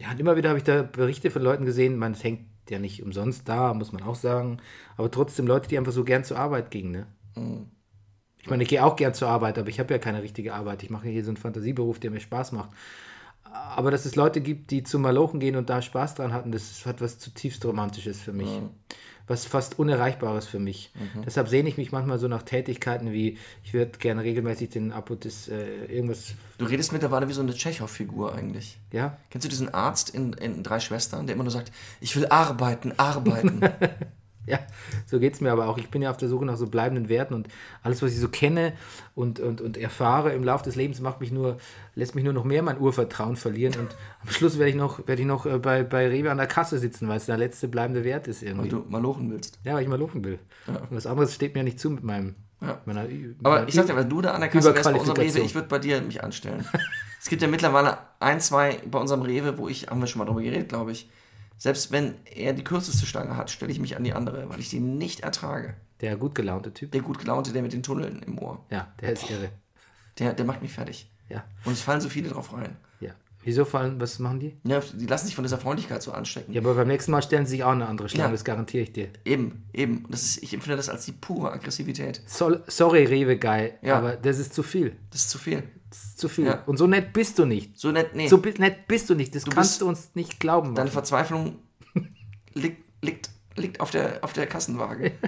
ja, und immer wieder habe ich da Berichte von Leuten gesehen, man hängt ja nicht umsonst da, muss man auch sagen, aber trotzdem Leute, die einfach so gern zur Arbeit gingen, ne? Ich meine, ich gehe auch gern zur Arbeit, aber ich habe ja keine richtige Arbeit. Ich mache hier so einen Fantasieberuf, der mir Spaß macht. Aber dass es Leute gibt, die zum Malochen gehen und da Spaß dran hatten, das hat was zutiefst Romantisches für mich. Was fast Unerreichbares für mich. Deshalb sehne ich mich manchmal so nach Tätigkeiten wie, ich würde gerne regelmäßig den Apotis, äh, irgendwas, du redest mittlerweile wie so eine Tschechow-Figur eigentlich. ja, Kennst du diesen Arzt in, in Drei Schwestern, der immer nur sagt, ich will arbeiten, arbeiten. Ja, so geht es mir aber auch. Ich bin ja auf der Suche nach so bleibenden Werten und alles, was ich so kenne und, und, und erfahre im Laufe des Lebens, macht mich nur, lässt mich nur noch mehr mein Urvertrauen verlieren. Und am Schluss werde ich noch, werde ich noch äh, bei, bei Rewe an der Kasse sitzen, weil es der letzte bleibende Wert ist Weil irgendwie. du Malochen willst. Ja, weil ich mal laufen will. Und was anderes steht mir nicht zu mit meinem. Ja. Meiner, Aber meiner ich sag dir, wenn du da an der Kasse wärst bei unserem Rewe, ich würde bei dir mich anstellen. es gibt ja mittlerweile ein, zwei bei unserem Rewe, wo ich, haben wir schon mal drüber geredet, glaube ich. Selbst wenn er die kürzeste Stange hat, stelle ich mich an die andere, weil ich die nicht ertrage. Der gut gelaunte Typ. Der gut gelaunte, der mit den Tunneln im Ohr, Ja, der ist irre. der, der macht mich fertig. Ja, Und es fallen so viele drauf rein. Wieso fallen, was machen die? Ja, die lassen sich von dieser Freundlichkeit so anstecken. Ja, aber beim nächsten Mal stellen sie sich auch eine andere Schlange, Ja. das garantiere ich dir. Eben, eben. Das ist, ich empfinde das als die pure Aggressivität. Sol sorry, Rewe-Guy, Ja. aber das ist zu viel. Das ist zu viel. Das ist zu viel. Ja. Und so nett bist du nicht. So nett, nee. So nett bist du nicht. Das kannst bist- du uns nicht glauben. Deine. Verzweiflung liegt, liegt, liegt auf, der, auf der Kassenwaage.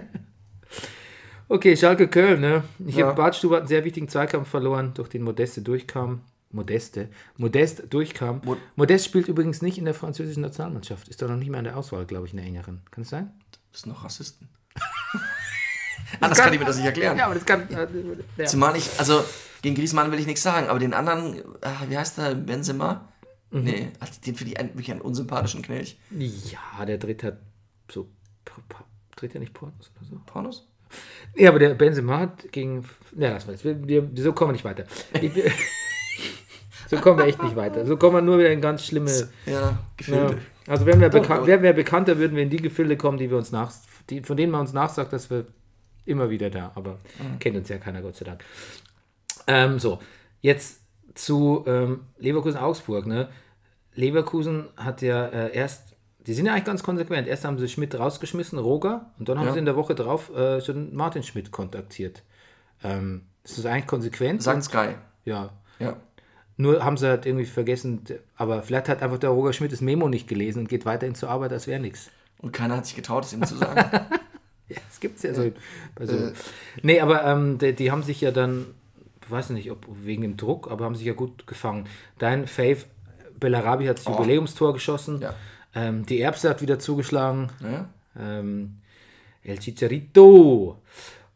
Okay, Schalke Köln. Ne? Ich Ja. habe Bartstube einen sehr wichtigen Zweikampf verloren, durch den Modeste durchkam. Modeste. Modest durchkam. Mo- Modest spielt übrigens nicht in der französischen Nationalmannschaft. Ist doch noch nicht mehr in der Auswahl, glaube ich, in der engeren. Kann es sein? Das sind noch Rassisten. Anders kann ich mir das nicht erklären. Ja, aber das kann. Ja. Zumal ich, also gegen Griezmann will ich nichts sagen, aber den anderen, äh, wie heißt der, Benzema? Mhm. Nee, ach, den finde ich einen, wirklich einen unsympathischen Knilch. ja, der dreht halt so. Dreht er nicht Pornos oder so? Pornos? Ja, aber der Benzema hat gegen. Ja, das weiß wir, so kommen wir nicht weiter. Ich, so kommen wir echt nicht weiter. So kommen wir nur wieder in ganz schlimme. Ja, Ja. Gefilde. Also wären wir, bekan wären wir bekannter, würden wir in die Gefilde kommen, die wir uns nach, die, von denen man uns nachsagt, dass wir immer wieder da, aber kennt uns ja keiner, Gott sei Dank. Ähm, so, jetzt zu ähm, Leverkusen-Augsburg. Ne? Leverkusen hat ja äh, erst die sind ja eigentlich ganz konsequent. Erst haben sie Schmidt rausgeschmissen, Roger, und dann haben Ja. sie in der Woche drauf äh, schon Martin Schmidt kontaktiert. Ähm, das ist eigentlich konsequent. Sagt Sky. Ja. Ja. Nur haben sie halt irgendwie vergessen, aber vielleicht hat einfach der Roger Schmidt das Memo nicht gelesen und geht weiterhin zur Arbeit, als wäre nichts. Und keiner hat sich getraut, es ihm zu sagen. Ja, das gibt's ja so. bei so. Nee, aber ähm, die, die haben sich ja dann, ich weiß nicht, ob wegen dem Druck, aber haben sich ja gut gefangen. Dein Fave, Bellarabi hat das Jubiläumstor geschossen. Ja. Ähm, die Erbse hat wieder zugeschlagen. ja? ähm, El Chicharito.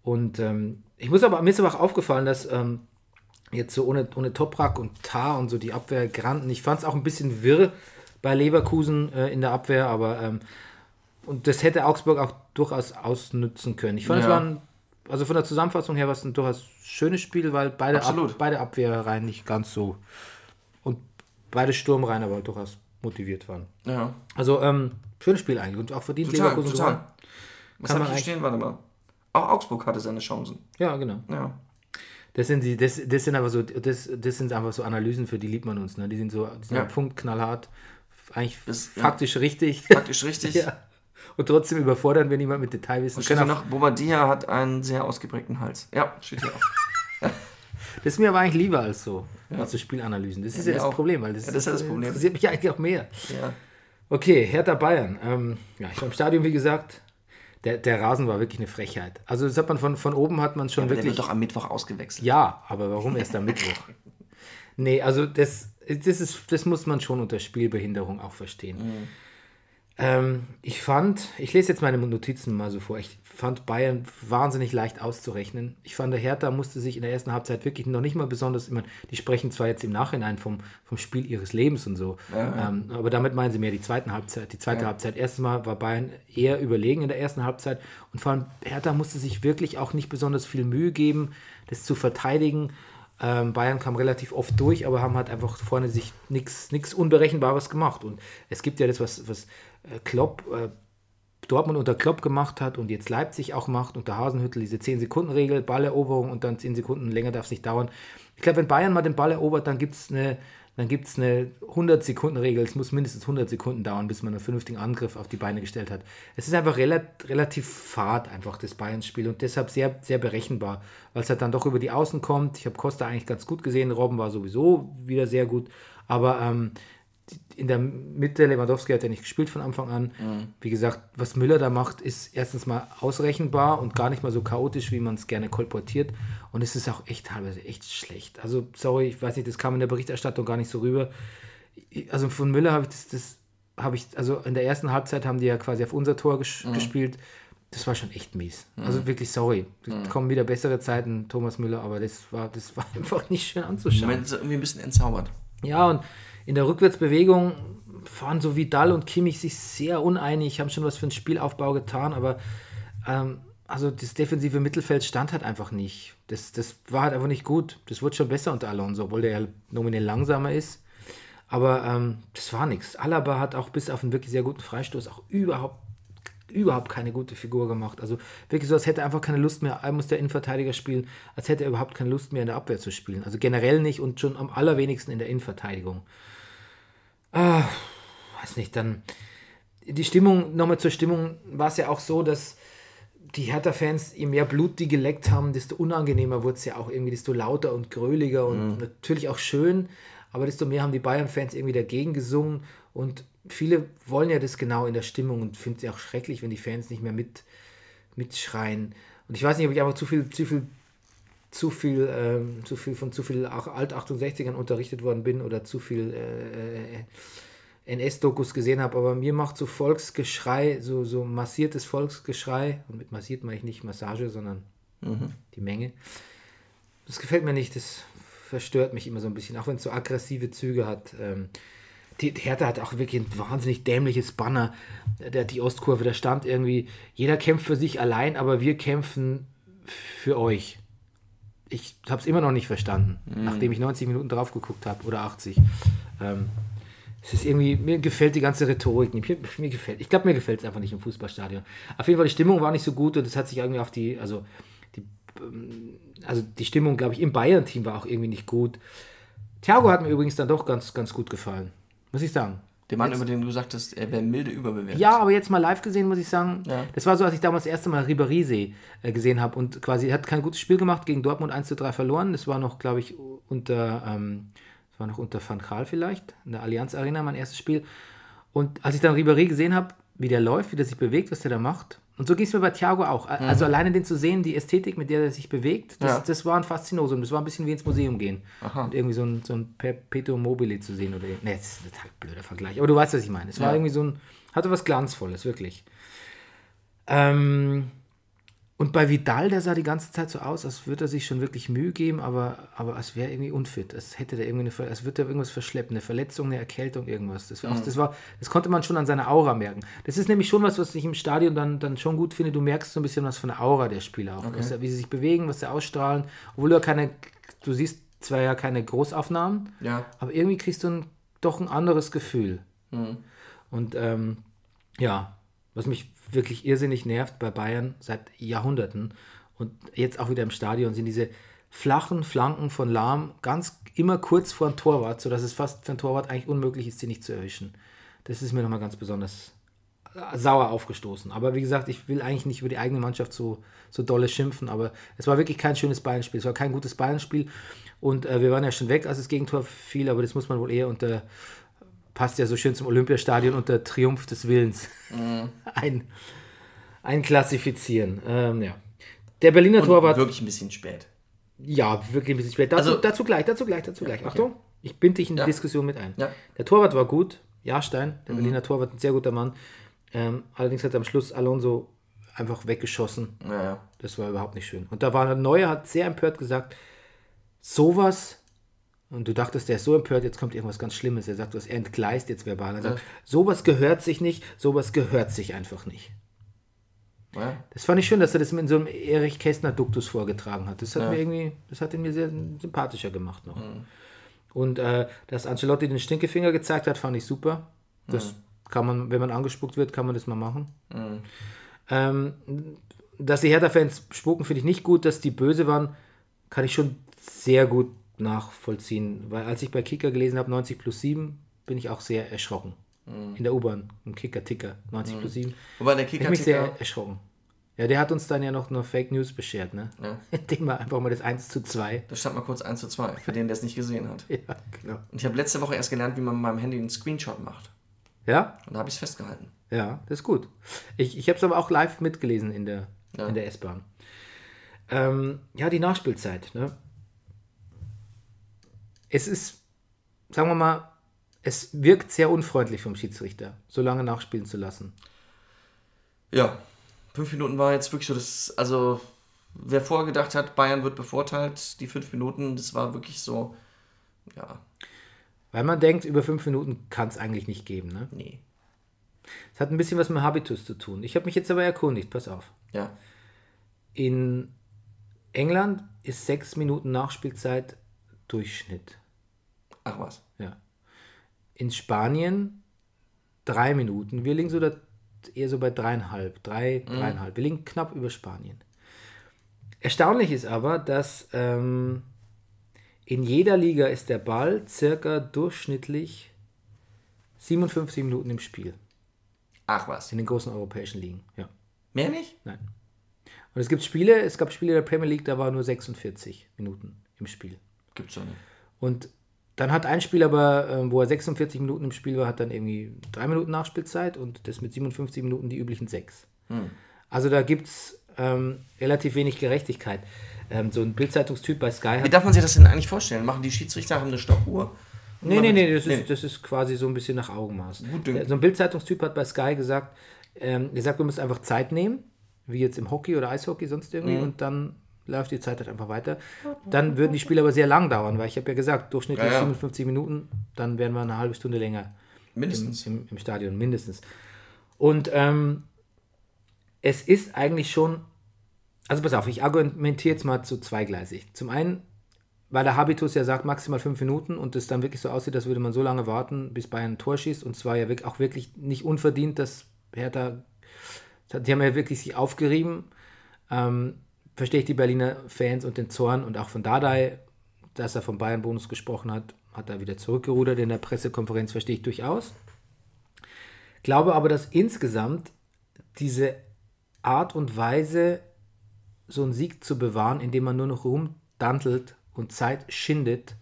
Und ähm, ich muss aber, mir ist aber auch aufgefallen, dass ähm, jetzt so ohne, ohne Toprak und Tar und so die Abwehr granten. Ich fand es auch ein bisschen wirr bei Leverkusen äh, in der Abwehr, aber ähm, und das hätte Augsburg auch durchaus ausnutzen können. Ich fand, es Ja. war ein, also von der Zusammenfassung her war es ein durchaus schönes Spiel, weil beide, Ab, Absolut. beide Abwehrreihen nicht ganz so und beide Sturmreihen aber durchaus motiviert waren. Ja. Also ähm, schönes Spiel eigentlich und auch verdient Total, Leverkusen total. gewonnen. Was Kann man ich hier stehen? Warte mal. Auch Augsburg hatte seine Chancen. Ja, genau. Ja. Das sind die, das, das sind aber so, das, das sind einfach so Analysen, für die liebt man uns, ne? Die sind so, die sind Ja. Punkt knallhart, eigentlich ja. faktisch richtig. Faktisch richtig. ja. Und trotzdem überfordern wir niemand mit Detailwissen. Und steht hier noch, Bobadilla hat einen sehr ausgeprägten Hals. Ja, steht hier auch. Das ist mir aber eigentlich lieber als so, als so Spielanalysen. Das ist ja, das auch. Problem, weil das, Ja, das ist ja das Problem. interessiert mich eigentlich auch mehr. Ja. Okay, Hertha Bayern. Ähm, ja, ich war im Stadion, wie gesagt. Der, der Rasen war wirklich eine Frechheit. Also das hat man von, von oben hat man schon der wirklich. wird doch am Mittwoch ausgewechselt. Ja, aber warum erst am Mittwoch? Nee, also das, das, ist, das muss man schon unter Spielbehinderung auch verstehen. Ähm, ich fand, ich lese jetzt meine Notizen mal so vor, ich fand Bayern wahnsinnig leicht auszurechnen. Ich fand, der Hertha musste sich in der ersten Halbzeit wirklich noch nicht mal besonders, ich meine, die sprechen zwar jetzt im Nachhinein vom, vom Spiel ihres Lebens und so, ähm, aber damit meinen sie mehr die zweiten Halbzeit, die zweite Halbzeit. Erstes Mal war Bayern eher überlegen in der ersten Halbzeit und vor allem Hertha musste sich wirklich auch nicht besonders viel Mühe geben, das zu verteidigen. Ähm, Bayern kam relativ oft durch, aber haben halt einfach vorne sich nichts Unberechenbares gemacht. Und es gibt ja das, was, was äh, Klopp, äh, Dortmund unter Klopp gemacht hat und jetzt Leipzig auch macht, unter Hasenhüttel diese 10-Sekunden-Regel, Balleroberung und dann 10 Sekunden länger darf es nicht dauern. Ich glaube, wenn Bayern mal den Ball erobert, dann gibt es eine, eine 100-Sekunden-Regel. Es muss mindestens 100 Sekunden dauern, bis man einen vernünftigen Angriff auf die Beine gestellt hat. Es ist einfach rela relativ fad, einfach das Bayern-Spiel und deshalb sehr, sehr berechenbar, weil es halt dann doch über die Außen kommt. Ich habe Costa eigentlich ganz gut gesehen, Robben war sowieso wieder sehr gut, aber ähm, in der Mitte, Lewandowski hat ja nicht gespielt von Anfang an. Wie gesagt, was Müller da macht, ist erstens mal ausrechenbar und gar nicht mal so chaotisch, wie man es gerne kolportiert. Und es ist auch echt teilweise echt schlecht. Also, sorry, ich weiß nicht, das kam in der Berichterstattung gar nicht so rüber. Also von Müller habe ich das, das habe ich, also in der ersten Halbzeit haben die ja quasi auf unser Tor ges gespielt. Das war schon echt mies. Also wirklich sorry. Es kommen wieder bessere Zeiten, Thomas Müller, aber das war, das war einfach nicht schön anzuschauen. Ist er irgendwie ein bisschen entzaubert. Ja, und in der Rückwärtsbewegung waren so Vidal und Kimmich sich sehr uneinig, haben schon was für den Spielaufbau getan, aber ähm, also das defensive Mittelfeld stand halt einfach nicht. Das, das war halt einfach nicht gut. Das wurde schon besser unter Alonso, obwohl der ja nominell langsamer ist. Aber ähm, das war nichts. Alaba hat auch bis auf einen wirklich sehr guten Freistoß auch überhaupt überhaupt keine gute Figur gemacht. Also wirklich so, als hätte er einfach keine Lust mehr, muss der Innenverteidiger spielen, als hätte er überhaupt keine Lust mehr in der Abwehr zu spielen. Also generell nicht und schon am allerwenigsten in der Innenverteidigung. Ah, weiß nicht, dann die Stimmung, nochmal zur Stimmung, war es ja auch so, dass die Hertha-Fans, je mehr Blut die geleckt haben, desto unangenehmer wurde es ja auch irgendwie, desto lauter und gröliger und natürlich auch schön, aber desto mehr haben die Bayern-Fans irgendwie dagegen gesungen und viele wollen ja das genau in der Stimmung und finden es ja auch schrecklich, wenn die Fans nicht mehr mit, mitschreien. Und ich weiß nicht, ob ich einfach zu viel, zu viel, zu viel, ähm, zu viel von zu viel Alt-68ern unterrichtet worden bin oder zu viel äh, NS-Dokus gesehen habe, aber mir macht so Volksgeschrei, so, so massiertes Volksgeschrei, und mit massiert meine ich nicht Massage, sondern die Menge. Das gefällt mir nicht, das verstört mich immer so ein bisschen, auch wenn es so aggressive Züge hat. Ähm, die die Hertha hat auch wirklich ein wahnsinnig dämliches Banner, der, die Ostkurve, da stand irgendwie, jeder kämpft für sich allein, aber wir kämpfen für euch. Ich habe es immer noch nicht verstanden, nachdem ich 90 Minuten drauf geguckt habe oder 80. Ähm, es ist irgendwie, mir gefällt die ganze Rhetorik nicht. Mir, mir gefällt, ich glaube, mir gefällt es einfach nicht im Fußballstadion. Auf jeden Fall, die Stimmung war nicht so gut und es hat sich irgendwie auf die, also die, ähm, also die Stimmung, glaube ich, im Bayern-Team war auch irgendwie nicht gut. Thiago hat mir übrigens dann doch ganz, ganz gut gefallen. Muss ich sagen. Der Mann, über den du sagtest, er wäre milde überbewertet. Ja, aber jetzt mal live gesehen, muss ich sagen, Ja. das war so, als ich damals das erste Mal Ribéry äh, gesehen habe und quasi, er hat kein gutes Spiel gemacht, gegen Dortmund 1 zu 3 verloren. Das war noch, glaube ich, unter, ähm, das war noch unter Van Gaal vielleicht, in der Allianz Arena, mein erstes Spiel. Und als ich dann Ribéry gesehen habe, wie der läuft, wie der sich bewegt, was der da macht. Und so ging es mir bei Thiago auch. Also alleine den zu sehen, die Ästhetik, mit der er sich bewegt, das, Mhm. Ja. das war ein Faszinosum. Das war ein bisschen wie ins Museum gehen. Und irgendwie so ein, so ein Perpetuum mobile zu sehen. Oder, ne, das ist ein total blöder Vergleich. Aber du weißt, was ich meine. Es war Ja. irgendwie so ein, hatte was Glanzvolles, wirklich. Ähm, und bei Vidal, der sah die ganze Zeit so aus, als würde er sich schon wirklich Mühe geben, aber, aber als wäre er irgendwie unfit. Als hätte der irgendwie eine, als würde er irgendwas verschleppen, eine Verletzung, eine Erkältung, irgendwas. Das, war auch, das, war, das konnte man schon an seiner Aura merken. Das ist nämlich schon was, was ich im Stadion dann, dann schon gut finde. Du merkst so ein bisschen was von der Aura der Spieler auch. Was, er- wie sie sich bewegen, was sie ausstrahlen. Obwohl du ja keine, du siehst zwar ja keine Großaufnahmen, Ja. aber irgendwie kriegst du ein, doch ein anderes Gefühl. Und ähm, ja, was mich wirklich irrsinnig nervt bei Bayern seit Jahrhunderten und jetzt auch wieder im Stadion sind diese flachen Flanken von Lahm ganz immer kurz vor dem Torwart, sodass es fast für einen Torwart eigentlich unmöglich ist, sie nicht zu erwischen. Das ist mir nochmal ganz besonders äh, sauer aufgestoßen. Aber wie gesagt, ich will eigentlich nicht über die eigene Mannschaft so, so dolle schimpfen, aber es war wirklich kein schönes Bayern-Spiel. Es war kein gutes Bayern-Spiel und äh, wir waren ja schon weg, als das Gegentor fiel, aber das muss man wohl eher unter, passt ja so schön zum Olympiastadion, unter Triumph des Willens ein, einklassifizieren. Ähm, ja. Der Berliner Torwart, Wirklich ein bisschen spät. ja, wirklich ein bisschen spät. Dazu, Also- dazu gleich, dazu gleich, dazu gleich. Achtung, ich binde dich in die Ja. Diskussion mit ein. Ja. Der Torwart war gut, Jahrstein, der Mhm. Berliner Torwart, ein sehr guter Mann. Ähm, allerdings hat am Schluss Alonso einfach weggeschossen. Ja, ja. Das war überhaupt nicht schön. Und da war Neuer, hat sehr empört gesagt, sowas, und du dachtest, der ist so empört, jetzt kommt irgendwas ganz Schlimmes. Er sagt, was er entgleist jetzt verbal. Er sagt, sowas gehört sich nicht, sowas gehört sich einfach nicht. ja. Das fand ich schön, dass er das in so einem Erich Kästner Duktus vorgetragen hat. Das hat Ja. mir irgendwie, das hat ihn mir sehr sympathischer gemacht noch. Und äh, dass Ancelotti den Stinkefinger gezeigt hat, fand ich super. Das kann man, wenn man angespuckt wird, kann man das mal machen. Ähm, dass die Hertha-Fans spuken, finde ich nicht gut. Dass die böse waren, kann ich schon sehr gut nachvollziehen. Weil als ich bei Kicker gelesen habe, 90 plus 7, bin ich auch sehr erschrocken. In der U-Bahn, im Kicker-Ticker, 90 plus 7. Wobei der Ich bin mich sehr Kicker-Ticker. erschrocken. Ja, der hat uns dann ja noch, noch Fake News beschert, ne? Ja. Indem er einfach mal das 1 zu 2. Da stand mal kurz 1 zu 2, für den, der es nicht gesehen hat. Ja, genau. Und ich habe letzte Woche erst gelernt, wie man mit meinem Handy einen Screenshot macht. Ja, Und da habe ich es festgehalten. ja, das ist gut. Ich, ich habe es aber auch live mitgelesen in der, Ja. in der S-Bahn. Ähm, ja, die Nachspielzeit. Ne? Es ist, sagen wir mal, es wirkt sehr unfreundlich vom Schiedsrichter, so lange nachspielen zu lassen. Ja, fünf Minuten war jetzt wirklich so das, also wer vorher gedacht hat, Bayern wird bevorteilt, die fünf Minuten, das war wirklich so, ja, Weil man denkt, über fünf Minuten kann es eigentlich nicht geben. Ne? nee. Es hat ein bisschen was mit Habitus zu tun. Ich habe mich jetzt aber erkundigt, pass auf. Ja, In England ist sechs Minuten Nachspielzeit Durchschnitt. ach was. Ja. In Spanien drei Minuten. Wir liegen so da eher so bei dreieinhalb. Drei, dreieinhalb. Wir liegen knapp über Spanien. Erstaunlich ist aber, dass ähm, in jeder Liga ist der Ball circa durchschnittlich 57 Minuten im Spiel. Ach was. In den großen europäischen Ligen. Ja. Mehr nicht? Nein. Und es gibt Spiele, es gab Spiele der Premier League, da war nur 46 Minuten im Spiel. Gibt's doch nicht. Und dann hat ein Spiel aber, ähm, wo er 46 Minuten im Spiel war, hat dann irgendwie drei Minuten Nachspielzeit und das mit 57 Minuten die üblichen sechs. Also da gibt es ähm, relativ wenig Gerechtigkeit. Ähm, so ein Bildzeitungstyp bei Sky Wie hat. darf man sich das denn eigentlich vorstellen? Machen die Schiedsrichter haben eine Stoppuhr? Nee, nee, nee, das Nee. ist, das ist quasi so ein bisschen nach Augenmaß. Gut dünkt. So ein Bildzeitungstyp hat bei Sky gesagt, ähm, er sagt, du musst einfach Zeit nehmen, wie jetzt im Hockey oder Eishockey, sonst irgendwie, und dann läuft die Zeit halt einfach weiter. Dann würden die Spiele aber sehr lang dauern, weil ich habe ja gesagt, durchschnittlich Ja, ja. 57 Minuten, dann wären wir eine halbe Stunde länger im, Mindestens. im, im Stadion, mindestens. Und ähm, es ist eigentlich schon, also pass auf, ich argumentiere jetzt mal zu zweigleisig. Zum einen, weil der Habitus ja sagt, maximal fünf Minuten und es dann wirklich so aussieht, als würde man so lange warten, bis Bayern ein Tor schießt. Und zwar ja wirklich, auch wirklich nicht unverdient, dass Hertha, die haben ja wirklich sich aufgerieben. Ähm, verstehe ich die Berliner Fans und den Zorn und auch von Dardai, dass er vom Bayern-Bonus gesprochen hat, hat er wieder zurückgerudert in der Pressekonferenz, verstehe ich durchaus. Glaube aber, dass insgesamt diese Art und Weise, so einen Sieg zu bewahren, indem man nur noch rumdantelt und Zeit schindet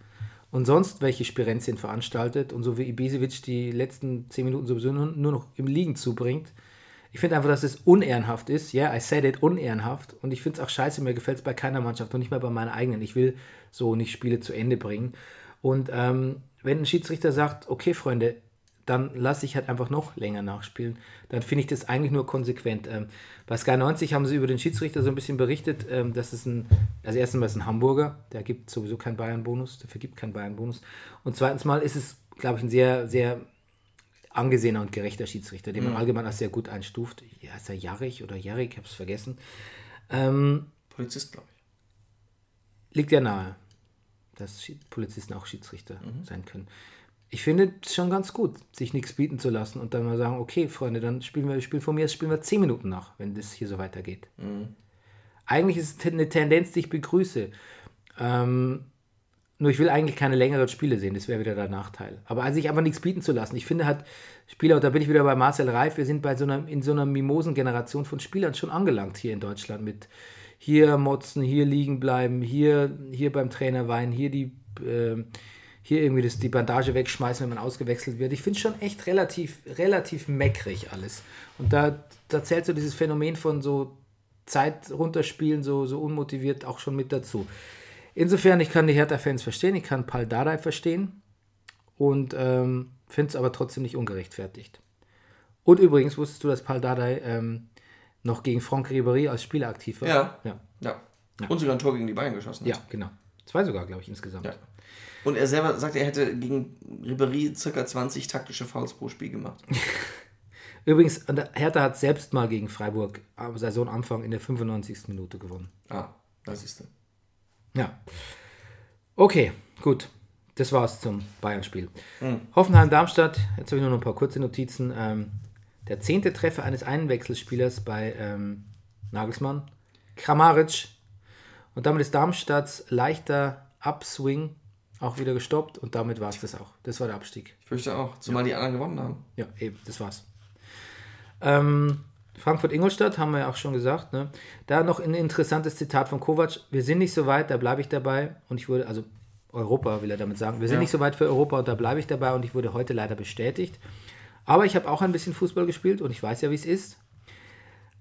und sonst welche Spirenzien veranstaltet und so wie Ibisevic die letzten zehn Minuten sowieso nur noch im Liegen zubringt. Ich finde einfach, dass es unehrenhaft ist. Ja, yeah, I said it, unehrenhaft. Und ich finde es auch scheiße, mir gefällt es bei keiner Mannschaft und nicht mal bei meiner eigenen. Ich will so nicht Spiele zu Ende bringen. Und ähm, wenn ein Schiedsrichter sagt, okay, Freunde, dann lasse ich halt einfach noch länger nachspielen. Dann finde ich das eigentlich nur konsequent. Ähm, bei Sky 90 haben sie über den Schiedsrichter so ein bisschen berichtet, ähm, dass es ein, also erstens mal ist ein Hamburger, der gibt sowieso keinen Bayern-Bonus, der vergibt keinen Bayern-Bonus. Und zweitens mal ist es, glaube ich, ein sehr, sehr angesehener und gerechter Schiedsrichter, den man Mhm. allgemein als sehr gut einstuft. Ja, ist er Jarich oder Jarek, ich habe es vergessen. Ähm, Polizist, glaube ich. liegt ja nahe, dass Polizisten auch Schiedsrichter Mhm. sein können. Ich finde es schon ganz gut, sich nichts bieten zu lassen und dann mal sagen, okay, Freunde, dann spielen wir, spielen von mir spielen wir 10 Minuten nach, wenn das hier so weitergeht. Mhm. Eigentlich ist es eine Tendenz, die ich begrüße. Ähm, nur ich will eigentlich keine längeren Spiele sehen, das wäre wieder der Nachteil. Aber also sich einfach nichts bieten zu lassen. Ich finde halt Spieler, und da bin ich wieder bei Marcel Reif, wir sind bei so einer, in so einer Mimosen-Generation von Spielern schon angelangt hier in Deutschland mit hier motzen, hier liegen bleiben, hier, hier beim Trainer weinen, hier die, äh, hier irgendwie das, die Bandage wegschmeißen, wenn man ausgewechselt wird. Ich finde es schon echt relativ, relativ meckrig alles. Und da, da zählt so dieses Phänomen von so Zeit runterspielen, so, so unmotiviert auch schon mit dazu. Insofern, ich kann die Hertha-Fans verstehen, ich kann Paul Dardai verstehen und ähm, finde es aber trotzdem nicht ungerechtfertigt. Und übrigens wusstest du, dass Paul Dardai ähm, noch gegen Franck Ribéry als Spieler aktiv war? Ja. Ja, Ja. Und sogar ein Tor gegen die Bayern geschossen. ja genau. Zwei sogar, glaube ich, insgesamt. Ja. Und er selber sagt, er hätte gegen Ribéry circa 20 taktische Fouls pro Spiel gemacht. Übrigens, Hertha hat selbst mal gegen Freiburg am Saisonanfang in der 95. Minute gewonnen. Ah, das ist du. Ja. Okay, gut. Das war's zum Bayern-Spiel. Hoffenheim-Darmstadt, jetzt habe ich nur noch ein paar kurze Notizen. Ähm, der zehnte Treffer eines Einwechselspielers bei ähm, Nagelsmann. Kramaric. Und damit ist Darmstadts leichter Upswing auch wieder gestoppt und damit war es das auch. Das war der Abstieg. Ich fürchte auch, zumal die anderen gewonnen haben. Ja, eben, das war's. Ähm, Frankfurt-Ingolstadt haben wir ja auch schon gesagt. Ne? Da noch ein interessantes Zitat von Kovac. Wir sind nicht so weit, da bleibe ich dabei. Und ich wurde, also Europa will er damit sagen, wir sind Ja. nicht so weit für Europa und da bleibe ich dabei. Und ich wurde heute leider bestätigt. Aber ich habe auch ein bisschen Fußball gespielt und ich weiß ja, wie es ist.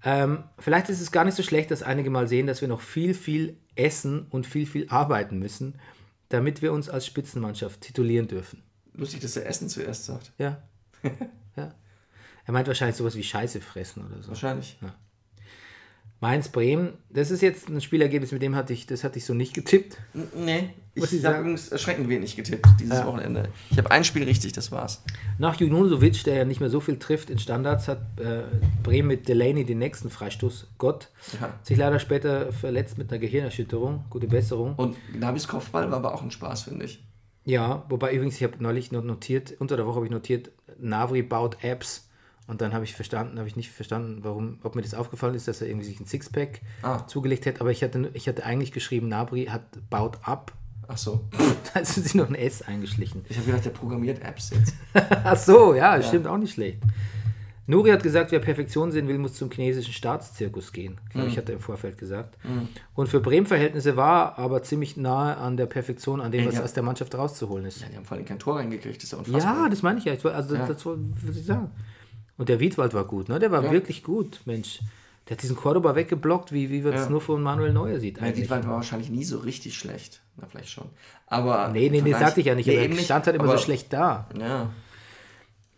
Ähm, vielleicht ist es gar nicht so schlecht, dass einige mal sehen, dass wir noch viel, viel essen und viel, viel arbeiten müssen, damit wir uns als Spitzenmannschaft titulieren dürfen. Lustig, dass er Essen zuerst sagt. Ja. ja. Er meint wahrscheinlich sowas wie Scheiße fressen oder so. Wahrscheinlich. Mainz-Bremen, das ist jetzt ein Spielergebnis, mit dem hatte ich, das hatte ich so nicht getippt. Nee, Muss ich habe übrigens erschreckend wenig getippt dieses Ja. Wochenende. Ich habe ein Spiel richtig, das war's. Nach Junusovic, der ja nicht mehr so viel trifft in Standards, hat äh, Bremen mit Delaney den nächsten Freistoß. Gott Ja. sich leider später verletzt mit einer Gehirnerschütterung. Gute Besserung. Und Nabis Kopfball war aber auch ein Spaß, finde ich. Ja, wobei übrigens, ich habe neulich noch notiert, unter der Woche habe ich notiert, Navri baut Apps. Und dann habe ich verstanden, habe ich nicht verstanden, warum, ob mir das aufgefallen ist, dass er irgendwie sich ein Sixpack Ah. zugelegt hat. Aber ich hatte, ich hatte eigentlich geschrieben, Nabri hat baut ab. Ach so. Da ist sich noch ein S eingeschlichen. Ich habe gedacht, der programmiert Apps jetzt. Ach so, ja, stimmt auch nicht schlecht. Nuri hat gesagt, wer Perfektion sehen will, muss zum chinesischen Staatszirkus gehen. Glaube ich, hat er im Vorfeld gesagt. Und für Bremen-Verhältnisse war aber ziemlich nahe an der Perfektion, an dem, was ja. aus der Mannschaft rauszuholen ist. Ja, die haben vor allem kein Tor reingekriegt, das ist ja Ja, unfassbar. das meine ich ja. Wollte- Also, Ja. das würde ich sagen. Und der Wiedwald war gut, ne? Der war Ja. wirklich gut, Mensch. Der hat diesen Cordoba weggeblockt, wie, wie man es Ja. nur von Manuel Neuer sieht eigentlich. Dietwald war wahrscheinlich nie so richtig schlecht. Na, vielleicht schon. Aber. Nee, nee, nee, sagte ich ja nicht. Nee, aber er stand halt immer aber- so schlecht da. Ja.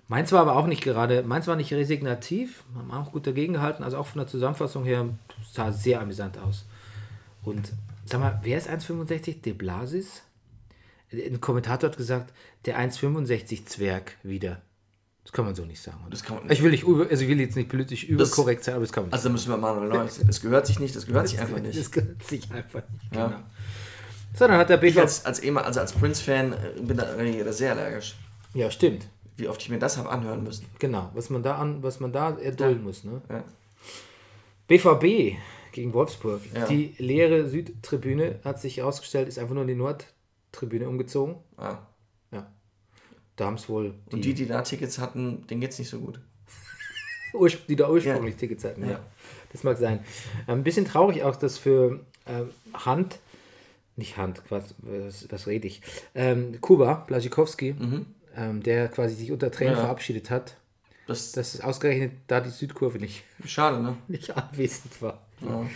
Meins war aber auch nicht gerade, meins war nicht resignativ, haben auch gut dagegen gehalten, also auch von der Zusammenfassung her sah sehr amüsant aus. Und sag mal, wer ist 1,65? De Blasis? Ein Kommentator hat gesagt, der 1,65 Zwerg wieder. Das kann man so nicht sagen. Oder? Das man Ich will, nicht über, also ich will jetzt nicht politisch überkorrekt sein, aber das kann man nicht Also da müssen wir Manuel Neuer. Das gehört sich nicht, das gehört sich einfach nicht. Das gehört sich einfach nicht. Ja. Genau. So, dann hat der Ich BVB. als, als, also als Prince-Fan äh, bin da sehr allergisch. Ja, stimmt. Wie oft ich mir das habe anhören müssen. Genau, was man da an, was man da erdulden muss. Ne? Ja. BVB gegen Wolfsburg. Ja. Die leere Südtribüne hat sich herausgestellt, ist einfach nur in die Nordtribüne umgezogen. Ah. Ja. Da haben es wohl. Und die, die da Tickets hatten, denen geht's nicht so gut. Die da ursprünglich Tickets hatten. Ja. Ja. Das mag sein. Ähm, Ein bisschen traurig auch, dass für ähm, Hand, nicht Hand, was, was, was rede ich, ähm, Kuba, Blaschikowski, ähm, der quasi sich unter Tränen Ja. verabschiedet hat, Das, dass es ausgerechnet da die Südkurve nicht, schade, ne? nicht anwesend war. Ja.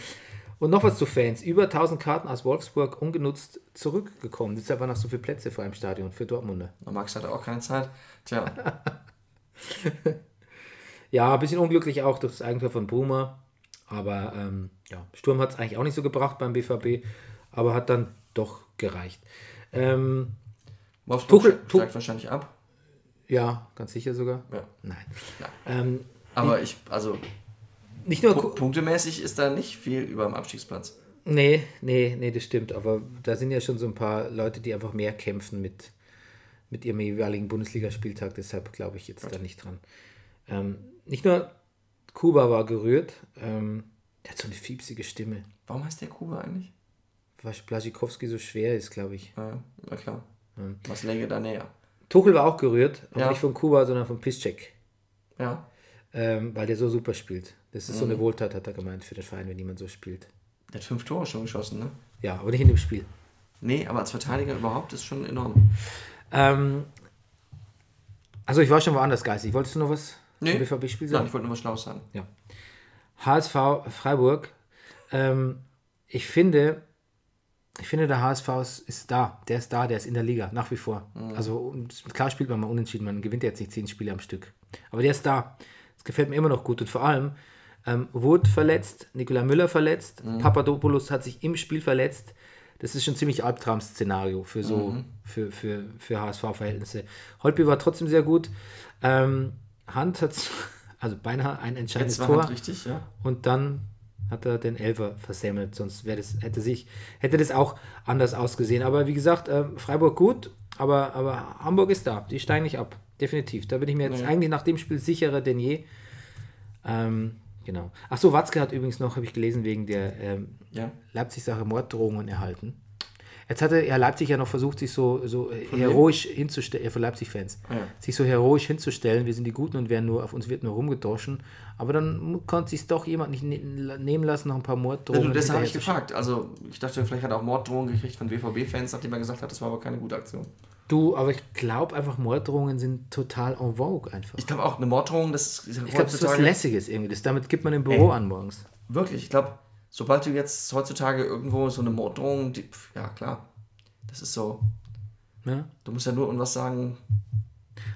Und noch was zu Fans. Über 1000 Karten aus Wolfsburg ungenutzt zurückgekommen. Deshalb waren noch so viele Plätze vor einem Stadion für Dortmunder. Und Max hatte auch keine Zeit. Tja, Ja, ein bisschen unglücklich auch durch das Eigentor von Bruma. Aber ähm, ja, Sturm hat es eigentlich auch nicht so gebracht beim BVB, aber hat dann doch gereicht. Ähm, Wolfsburg Tuchel- steigt wahrscheinlich ab. ja, ganz sicher sogar. Ja. Nein. Ja. Ähm, Aber ich, also nicht nur. pu punktemäßig ist da nicht viel über dem Abstiegsplatz. Nee, nee, nee, das stimmt. Aber da sind ja schon so ein paar Leute, die einfach mehr kämpfen mit, mit ihrem jeweiligen Bundesligaspieltag. Deshalb glaube ich jetzt da nicht dran. Ähm, nicht nur Kuba war gerührt. Ähm, der hat so eine fiepsige Stimme. Warum heißt der Kuba eigentlich? Weil Blaschikowski so schwer ist, glaube ich. Ja, na klar. Was läge da näher? Tuchel war auch gerührt, aber Ja. nicht von Kuba, sondern von Piszczek. Ja. Ähm, weil der so super spielt. Das ist so Mhm. eine Wohltat, hat er gemeint, für den Verein, wenn jemand so spielt. Der hat fünf Tore schon geschossen, ne? Ja, aber nicht in dem Spiel. Nee, aber als Verteidiger überhaupt ist schon enorm. Ähm, also ich war schon woanders geistig. Wolltest du noch was Nee. zum BVB-Spiel Nein, sagen? ich wollte nur was Schlaues sagen. Ja. HSV Freiburg. Ähm, ich finde, ich finde, der HSV ist, ist da. Der ist da, der ist in der Liga, nach wie vor. Also und klar spielt man mal unentschieden, man gewinnt jetzt nicht zehn Spiele am Stück. Aber der ist da. Das gefällt mir immer noch gut. Und vor allem, ähm, Wood verletzt, Nikola Müller verletzt, Papadopoulos hat sich im Spiel verletzt. Das ist schon ein ziemlich Albtraum-Szenario für so, für, für, für HSV-Verhältnisse. Holpi war trotzdem sehr gut. Ähm, Hand hat also beinahe ein entscheidendes Tor. Richtig, ja. Und dann hat er den Elfer versemmelt, sonst wäre das, hätte sich, hätte das auch anders ausgesehen. Aber wie gesagt, äh, Freiburg gut, aber, aber Hamburg ist da. Die steigen nicht ab. Definitiv. Da bin ich mir jetzt Nee. eigentlich nach dem Spiel sicherer denn je. Ähm, genau. Achso, Watzke hat übrigens noch, habe ich gelesen, wegen der ähm, Ja. Leipzig-Sache Morddrohungen erhalten. Jetzt hatte ja Leipzig ja noch versucht, sich so, so äh, heroisch hinzustellen, ja, von Leipzig-Fans, Ja. sich so heroisch hinzustellen, wir sind die Guten und werden nur, auf uns wird nur rumgedroschen. Aber dann konnte sich doch jemand nicht ne nehmen lassen, noch ein paar Ja, Morddrohungen. du, deshalb habe ich gefragt. Also, ich dachte, vielleicht hat er auch Morddrohungen gekriegt von BVB-Fans, nachdem er gesagt hat, das war aber keine gute Aktion. Du, aber ich glaube einfach, Morddrohungen sind total en vogue einfach. Ich glaube auch, eine Morddrohung, das ist Ich glaube, das ist was Lässiges irgendwie. Das, damit gibt man im Büro Ey. an morgens. Wirklich, ich glaube, sobald du jetzt heutzutage irgendwo so eine Morddrohung, die, ja klar, das ist so. Ja? Du musst ja nur irgendwas sagen.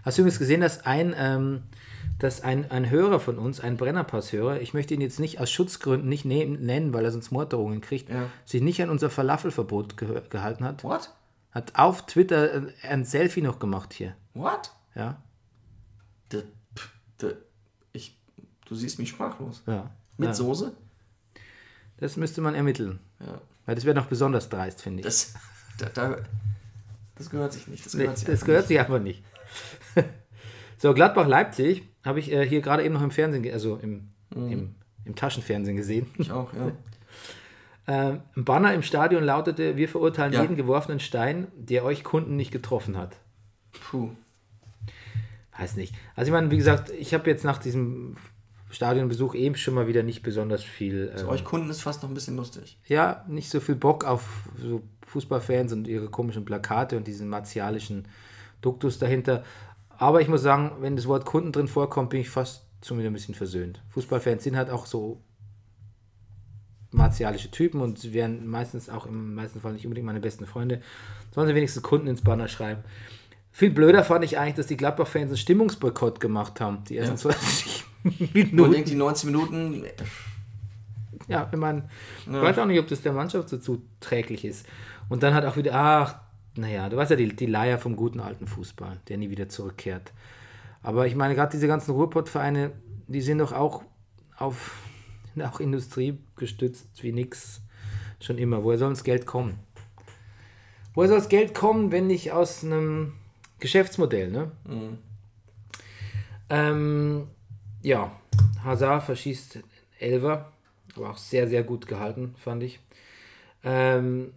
Hast du übrigens gesehen, dass ein, ähm, dass ein, ein Hörer von uns, ein Brennerpass-Hörer, ich möchte ihn jetzt nicht aus Schutzgründen nicht ne nennen, weil er sonst Morddrohungen kriegt, Ja. sich nicht an unser Falafelverbot ge gehalten hat, What? Hat auf Twitter äh, ein Selfie noch gemacht hier. What? Ja, pf, de, ich, du siehst mich sprachlos. ja. Mit ja. Soße? Das müsste man ermitteln. Ja. Weil das wäre noch besonders dreist, finde ich. Das, da, da, das gehört sich nicht. Das Nee, gehört sich das einfach gehört nicht. sich einfach nicht. so, Gladbach-Leipzig habe ich äh, hier gerade eben noch im Fernsehen, also im, Mhm. im, im Taschenfernsehen gesehen. Ich auch, ja. Ähm, ein Banner im Stadion lautete: Wir verurteilen Ja. jeden geworfenen Stein, der euch Kunden nicht getroffen hat. Puh. Weiß nicht. Also, ich meine, wie gesagt, ich habe jetzt nach diesem Stadionbesuch eben schon mal wieder nicht besonders viel. Für Ähm, euch Kunden ist fast noch ein bisschen lustig. ja, nicht so viel Bock auf so Fußballfans und ihre komischen Plakate und diesen martialischen Duktus dahinter. Aber ich muss sagen, wenn das Wort Kunden drin vorkommt, bin ich fast schon wieder ein bisschen versöhnt. Fußballfans sind halt auch so martialische Typen und sie wären meistens auch im meisten Fall nicht unbedingt meine besten Freunde. Sollen sie wenigstens Kunden ins Banner schreiben. Viel blöder fand ich eigentlich, dass die Gladbach-Fans einen Stimmungsboykott gemacht haben. Die ersten Ja. 20 Nur Minuten. denkt die 90 Minuten, Ja, ich meine, ich weiß auch nicht, ob das der Mannschaft so zuträglich ist. Und dann hat auch wieder, ach, naja, du weißt ja, die, die Leier vom guten alten Fußball, der nie wieder zurückkehrt. Aber ich meine, gerade diese ganzen Ruhrpott-Vereine, die sind doch auch auf auch Industrie gestützt wie nix schon immer. Woher soll das Geld kommen? Woher soll das Geld kommen, wenn nicht aus einem Geschäftsmodell, ne? Ähm, ja, Hazard verschießt Elver, aber auch sehr, sehr gut gehalten, fand ich. Ähm,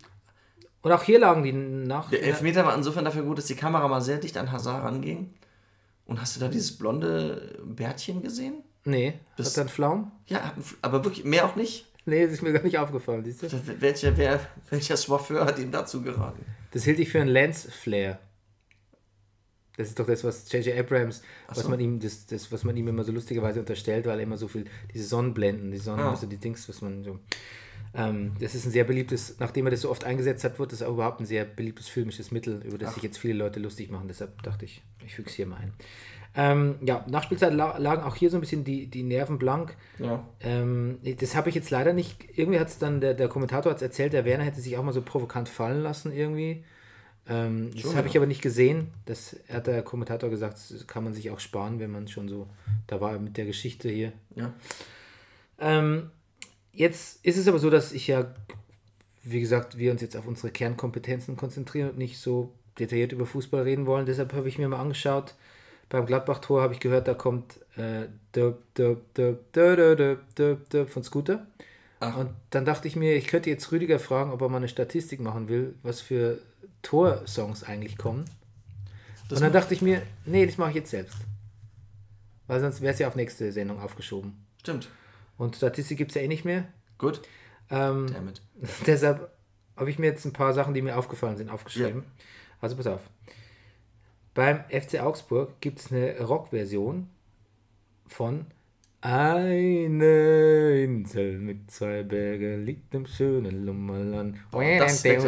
und auch hier lagen die nach. der Elfmeter war insofern dafür gut, dass die Kamera mal sehr dicht an Hazard ranging. Und hast du da dieses blonde Bärtchen gesehen? Nee, Das- hat er einen Flaum? Ja, aber wirklich, mehr auch nicht. Nee, das ist mir gar nicht aufgefallen, siehst du? Welcher, wer, welcher Swaffeur hat ihm dazu geraten? Das hielt ich für einen Lens Flare. Das ist doch das, was J.J. Abrams, was so. man ihm, das, das, was man ihm immer so lustigerweise unterstellt, weil er immer so viel, diese Sonnenblenden, die Sonnen, Ah. also die Dings, was man so. Ähm, das ist ein sehr beliebtes, nachdem er das so oft eingesetzt hat, wird das auch überhaupt ein sehr beliebtes filmisches Mittel, über das sich jetzt viele Leute lustig machen. Deshalb dachte ich, ich füge es hier mal ein. Ähm, ja, Nachspielzeit la- lagen auch hier so ein bisschen die, die Nerven blank. Ja. Ähm, das habe ich jetzt leider nicht. Irgendwie hat es dann, der, der Kommentator hat erzählt, der Werner hätte sich auch mal so provokant fallen lassen irgendwie. Ähm, das habe ich aber nicht gesehen. Das hat der Kommentator gesagt, das kann man sich auch sparen, wenn man schon so, da war mit der Geschichte hier. Ja. Ähm, jetzt ist es aber so, dass ich ja, wie gesagt, wir uns jetzt auf unsere Kernkompetenzen konzentrieren und nicht so detailliert über Fußball reden wollen. Deshalb habe ich mir mal angeschaut, beim Gladbach-Tor habe ich gehört, da kommt äh, von Scooter. Ach. Und dann dachte ich mir, ich könnte jetzt Rüdiger fragen, ob er mal eine Statistik machen will, was für Tor-Songs eigentlich kommen. Das und dann dachte ich mir, nee, das mache ich jetzt selbst. Weil sonst wäre es ja auf nächste Sendung aufgeschoben. Stimmt. Und Statistik gibt es ja eh nicht mehr. Gut. Ähm, Damit. Deshalb habe ich mir jetzt ein paar Sachen, die mir aufgefallen sind, aufgeschrieben. Ja. Also pass auf. Beim FC Augsburg gibt es eine Rockversion von Eine Insel mit zwei Bergen liegt im schönen Lummerland. das weckt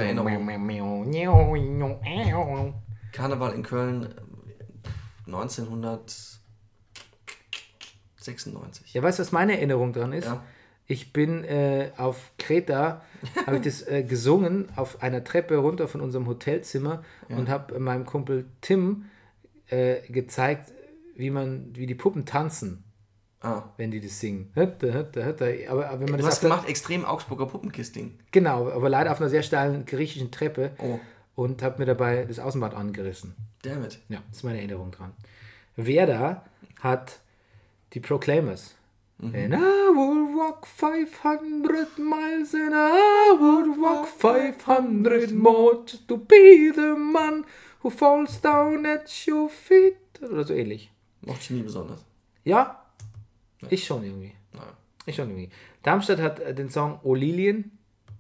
Karneval in Köln äh, 1996. Ja, weißt du, was meine Erinnerung dran ist? Ja. Ich bin äh, auf Kreta, habe ich das äh, gesungen, auf einer Treppe runter von unserem Hotelzimmer und habe meinem Kumpel Tim äh, gezeigt, wie man, wie die Puppen tanzen, Ah. wenn die das singen. Aber, aber wenn man Du das hast gemacht extrem Augsburger Puppenkisting. genau, aber leider auf einer sehr steilen griechischen Treppe Oh, und habe mir dabei das Außenbad angerissen. damit. Ja, das ist meine Erinnerung dran. Werder hat die Proclaimers. And I would walk 500 miles and I would walk 500 more to be the man who falls down at your feet. Oder so ähnlich. Mochte ich nie besonders. Ja, ich schon irgendwie. Nein. Ich schon irgendwie. Darmstadt hat äh, den Song O Lilien.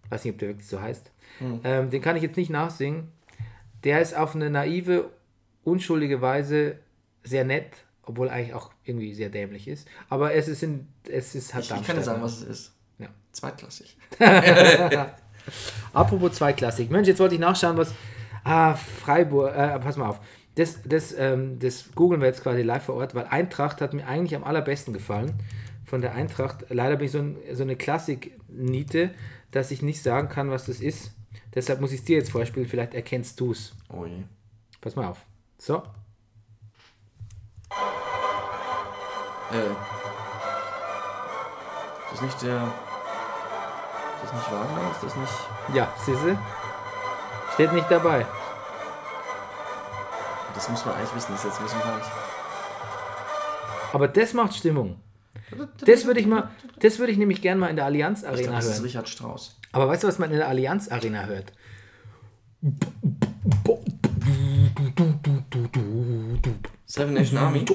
Weiß nicht, ob der wirklich so heißt. Ähm, den kann ich jetzt nicht nachsingen. Der ist auf eine naive, unschuldige Weise sehr nett, obwohl eigentlich auch irgendwie sehr dämlich ist. Aber es ist, in, es ist halt Ich, ich kann dir sagen, was es ist. Ja. Zweitklassig. Apropos Zweiklassik. Mensch, jetzt wollte ich nachschauen, was. Ah, Freiburg. Äh, pass mal auf. Das, das, ähm, das googeln wir jetzt quasi live vor Ort, weil Eintracht hat mir eigentlich am allerbesten gefallen. Von der Eintracht. Leider bin ich so, ein, so eine Klassik-Niete, dass ich nicht sagen kann, was das ist. Deshalb muss ich es dir jetzt vorspielen. Vielleicht erkennst du es. Oh je. Pass mal auf. So. Äh. Ist das nicht der. Ist das nicht Wagner? Ist das nicht. Ja, siehste? Steht nicht dabei. Das muss man eigentlich wissen, das ist jetzt ein bisschen peinlich. Aber das macht Stimmung. Das würde ich mal, das würde ich nämlich gerne mal in der Allianz Ich Arena glaube, das ist hören. Richard Strauss. Aber weißt du, was man in der Allianz Arena hört? Seven Nation Army.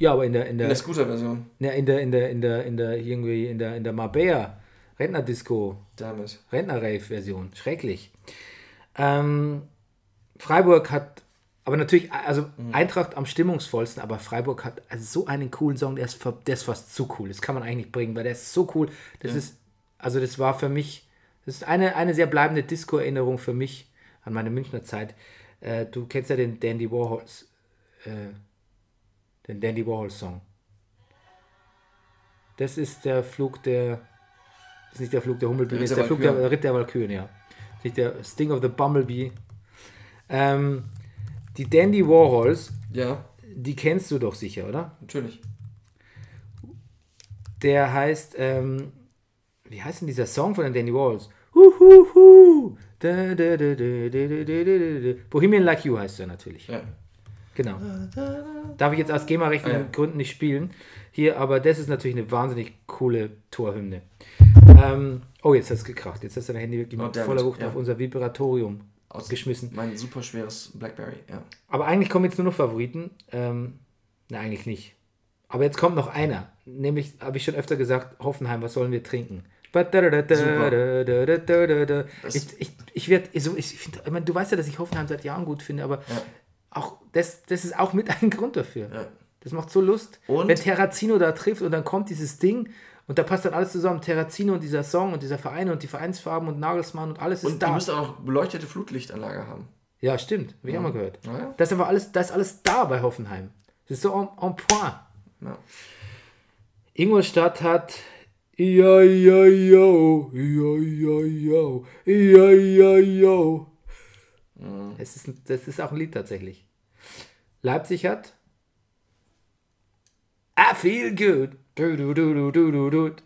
Ja, aber in der in In der der Scooter-Version. ja, in der in der in der in der irgendwie in der in der Marbella Rentnerdisco Damit. Rentner-Rave-Version. Schrecklich. Ähm, Freiburg hat, aber natürlich, also Eintracht am stimmungsvollsten, aber Freiburg hat also so einen coolen Song, der ist, der ist fast zu cool. Das kann man eigentlich nicht bringen, weil der ist so cool. Das ist, also das war für mich, das ist eine, eine sehr bleibende Disco-Erinnerung für mich an meine Münchner Zeit. Äh, du kennst ja den Dandy Warhols, äh, den Dandy Warhol-Song. Das ist der Flug der, das ist nicht der Flug der Hummelbiene, das ist der der Flug der Walküren. Ritt der Walküren, ja. Nicht der Sting of the Bumblebee. Ähm, die Dandy Warhols, Ja, die kennst du doch sicher, oder? natürlich. Der heißt, ähm, wie heißt denn dieser Song von den Dandy Warhols? Huhuhu. Bohemian Like You heißt er natürlich. Ja. Genau. Darf ich jetzt aus GEMA-rechtlichen ah, ja. Gründen nicht spielen. Hier, aber das ist natürlich eine wahnsinnig coole Torhymne. Ähm, oh, jetzt hat es gekracht. Jetzt hast du dein Handy wirklich oh, voller Wucht ja. auf unser Vibratorium aus geschmissen. Mein super schweres Blackberry, ja. Aber eigentlich kommen jetzt nur noch Favoriten. Ähm, na, eigentlich nicht. Aber jetzt kommt noch einer. Nämlich, habe ich schon öfter gesagt, Hoffenheim, was sollen wir trinken? Ich, ich, ich werde, so, ich finde, ich meine, du weißt ja, dass ich Hoffenheim seit Jahren gut finde, aber auch das, das ist auch mit ein Grund dafür. Ja. Das macht so Lust. Und? Wenn Terrazino da trifft und dann kommt dieses Ding und da passt dann alles zusammen. Terrazino und dieser Song und dieser Verein und die Vereinsfarben und Nagelsmann und alles ist Und die da. müsste auch noch beleuchtete Flutlichtanlage haben. Ja, stimmt. Habe ich auch mal gehört. Ja, ja. Das ist einfach alles, das ist alles da bei Hoffenheim. Das ist so en, en point. Ja. Ingolstadt hat ja, ja, yo, ja, ja, yo, ja, ja, yo. Es ist, das ist auch ein Lied tatsächlich. Leipzig hat I feel good. Du, du, du, du, du, du, du.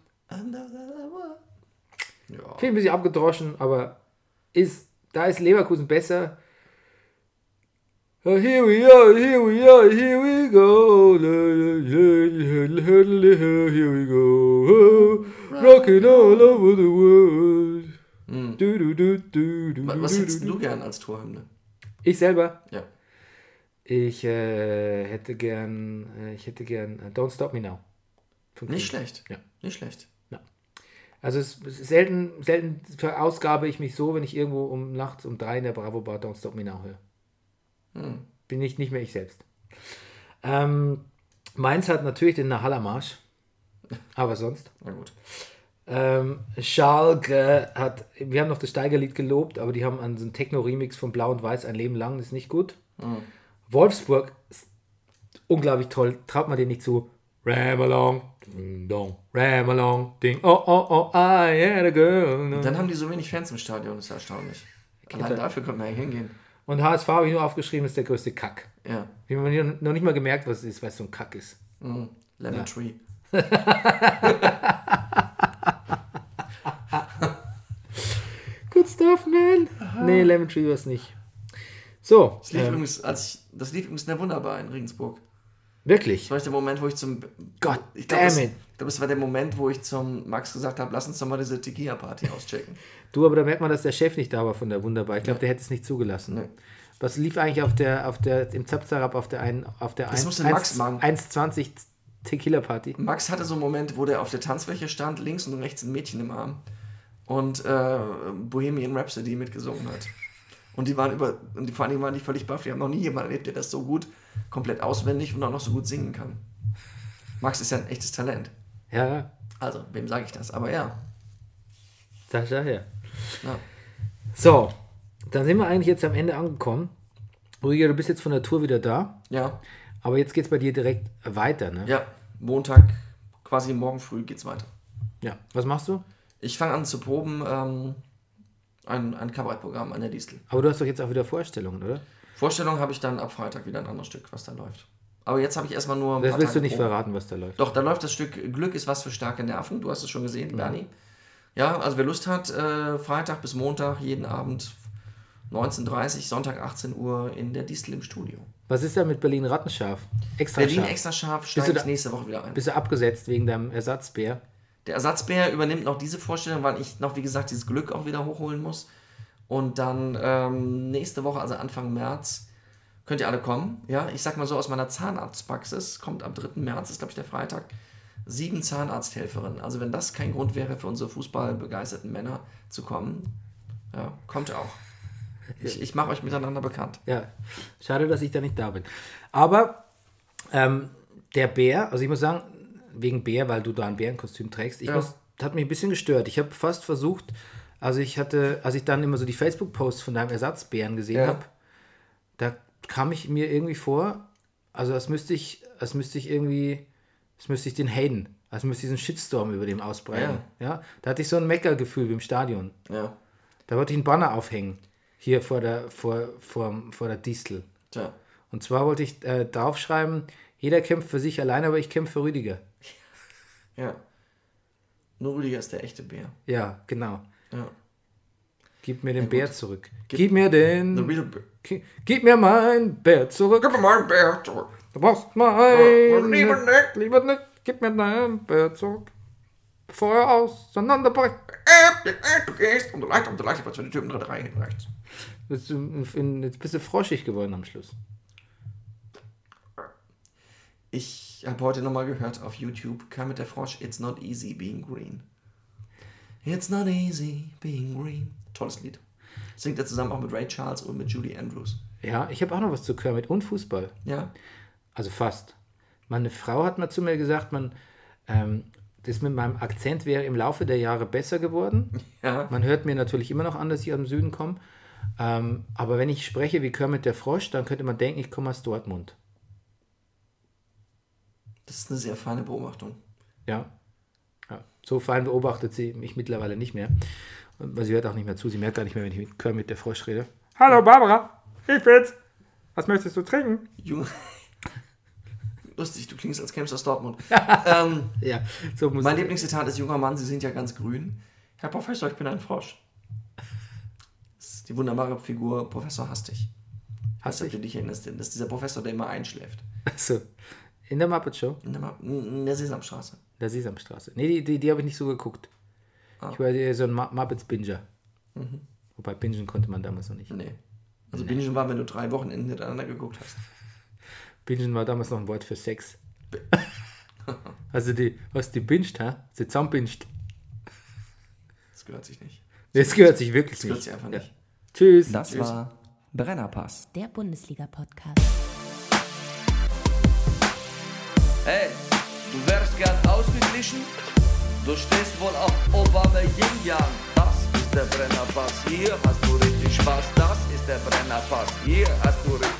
Ja. Viel ein bisschen abgedroschen, aber ist, da ist Leverkusen besser. Uh, Here we are, here we are, here we go. Here we go. Rocking all over the world. Du, du, du, du, du, du, Was hättest du. gern als Torhymne? Ich selber. Ja. Ich äh, hätte gern, äh, ich hätte gern äh, Don't Stop Me Now. Nicht schlecht. Ja. Nicht schlecht. Also es, es selten, selten verausgabe ich mich so, wenn ich irgendwo um nachts um drei in der Bravo Bar Don't Stop Me Now höre. Hm. Bin ich nicht mehr ich selbst. Ähm, Mainz hat natürlich den Nahalla-Marsch. Aber sonst. Na gut. Ähm, Schalke hat, wir haben noch das Steigerlied gelobt, aber die haben an so einem Techno-Remix von Blau und Weiß ein Leben lang, das ist nicht gut. Wolfsburg ist unglaublich toll, traut man den nicht zu. Ram along, ding dong, ram along, ding, oh oh oh, I had a girl. Dann haben die so wenig Fans im Stadion, das ist erstaunlich. Allein dafür könnte man ja hingehen. Und HSV habe ich nur aufgeschrieben, ist der größte Kack. Ja. Ich habe mir noch nicht mal gemerkt, was es ist, weil es so ein Kack ist. Mhm. Lemon Tree. Good stuff, man. Nee, Lemon Tree war es nicht. So, Das lief, ähm, übrigens, als ich, das lief übrigens sehr wunderbar in Regensburg. wirklich. Das war der Moment, wo ich zum. God ich damn das, it. Ich glaube, es war der Moment, wo ich zum Max gesagt habe: Lass uns doch mal diese Tequila-Party auschecken. Du, aber da merkt man, dass der Chef nicht da war von der Wunderbar. Ich glaube, der hätte es nicht zugelassen. Nee. Was lief eigentlich auf der, auf der, im Zapzarab auf der ein, auf der Das 1, musste Max machen. 1,20 Tequila Party? Max hatte so einen Moment, wo der auf der Tanzfläche stand, links und rechts ein Mädchen im Arm und äh, Bohemian Rhapsody mitgesungen hat. Und die waren über, und die, vor Dingen waren die völlig baff. Wir haben noch nie jemanden erlebt, der das so gut, komplett auswendig und auch noch so gut singen kann. Max ist ja ein echtes Talent. Ja, Also, wem sage ich das? Aber ja. Sascha her. Ja. So, dann sind wir eigentlich jetzt am Ende angekommen. Rüdiger, du bist jetzt von der Tour wieder da, Ja, aber jetzt geht es bei dir direkt weiter, ne? ja. Montag, quasi morgen früh geht's weiter. Ja. Was machst du? Ich fange an zu proben ähm, ein, ein Kabarettprogramm an der Distel. Aber du hast doch jetzt auch wieder Vorstellungen, oder? Vorstellung habe ich dann ab Freitag wieder ein anderes Stück, was da läuft. Aber jetzt habe ich erstmal nur Das willst du Tage nicht Probe. verraten, was da läuft. Doch, da läuft das Stück Glück ist was für starke Nerven. Du hast es schon gesehen, Bernie. Ja, also wer Lust hat, äh, Freitag bis Montag, jeden Abend 19.30 Sonntag 18 Uhr in der Distel im Studio. Was ist da mit Berlin Rattenscharf? Extra Berlin scharf. extra scharf ich da- nächste Woche wieder ein. Bist du abgesetzt wegen deinem Ersatzbär? Der Ersatzbär übernimmt noch diese Vorstellung, weil ich noch, wie gesagt, dieses Glück auch wieder hochholen muss. Und dann ähm, nächste Woche, also Anfang März, könnt ihr alle kommen. Ja, ich sag mal so aus meiner Zahnarztpraxis, kommt am 3. März, ist glaube ich der Freitag, sieben Zahnarzthelferinnen. Also wenn das kein Grund wäre für unsere fußballbegeisterten Männer zu kommen, ja, kommt auch. Ich, ich mache euch miteinander bekannt. Ja, schade, dass ich da nicht da bin. Aber ähm, der Bär, also ich muss sagen, wegen Bär, weil du da ein Bärenkostüm trägst, ich Ja. muss, hat mich ein bisschen gestört. Ich habe fast versucht, also ich hatte, als ich dann immer so die Facebook-Posts von deinem Ersatzbären gesehen Ja. habe, da kam ich mir irgendwie vor, also als müsste ich, als müsste ich irgendwie, als müsste ich den Hayden, als müsste ich einen Shitstorm über dem ausbreiten. Ja. Da hatte ich so ein Meckergefühl wie im Stadion. Ja, Da wollte ich einen Banner aufhängen, hier vor der, vor, vor, vor der Distel. tja. Und zwar wollte ich äh, draufschreiben, jeder kämpft für sich allein, aber ich kämpfe für Rüdiger. Ja. Nur Rüdiger ist der echte Bär. Ja, genau. Ja. Gib mir den gut. Bär zurück. Gib, mir den. The real Bär. Gi- Gib mir mein Bär zurück. Gib mir mal einen Bär zurück. Du brauchst Oh, mein. lieber nicht. Lieber nicht. Gib mir dein Bär zurück. Bevor er auseinanderbricht. Du gehst und du leicht und du leicht, was für die Typen drin rein hinten rechts. Jetzt, jetzt bist du froschig geworden am Schluss. Ich habe heute nochmal gehört auf YouTube, kam mit der Frosch, It's not easy being green. It's not easy being green. Tolles Lied. Singt er zusammen auch mit Ray Charles und mit Julie Andrews. Ja, ich habe auch noch was zu Kermit und Fußball. Ja. Also fast. Meine Frau hat mal zu mir gesagt, man, ähm, das mit meinem Akzent wäre im Laufe der Jahre besser geworden. Ja. Man hört mir natürlich immer noch an, dass ich aus dem Süden komme. Ähm, aber wenn ich spreche wie Kermit der Frosch, dann könnte man denken, ich komme aus Dortmund. Das ist eine sehr feine Beobachtung. Ja. ja. So fein beobachtet sie mich mittlerweile nicht mehr. Und sie hört auch nicht mehr zu. Sie merkt gar nicht mehr, wenn ich mit Kermit der Frosch rede. Hallo Barbara, ich bin's. Was möchtest du trinken? Junge. Lustig, du klingst, als kämst du aus Dortmund. ähm, Ja, so muss mein Lieblingszitat ist, junger Mann, Sie sind ja ganz grün. Herr Professor, ich bin ein Frosch. Das ist die wunderbare Figur Professor Hastig. Hast du Hastig? dich erinnerst? Das ist dieser Professor, der immer einschläft. So. In der Muppet Show, In der, Ma- in der Sesamstraße. der Sesamstraße. Nee, die, die, die habe ich nicht so geguckt. Ich war eher so ein Mu- Muppets-Binger. Wobei bingen konnte man damals noch nicht. Nee. Also Bingen war, wenn du drei Wochenenden hintereinander geguckt hast. Bingen war damals noch ein Wort für Sex. Also die, was die binscht, ha? Sie zusammenbinscht. Das gehört sich nicht. Das gehört sich wirklich Das gehört nicht. sich einfach Ja. nicht. Tschüss. Das war Brennerpass. Der Bundesliga-Podcast. Hey, du wärst gern ausgeglichen? Du stehst wohl auf Obama Yin Yang. Das ist der Brennerpass. Hier hast du richtig Spaß. Das ist der Brennerpass. Hier hast du richtig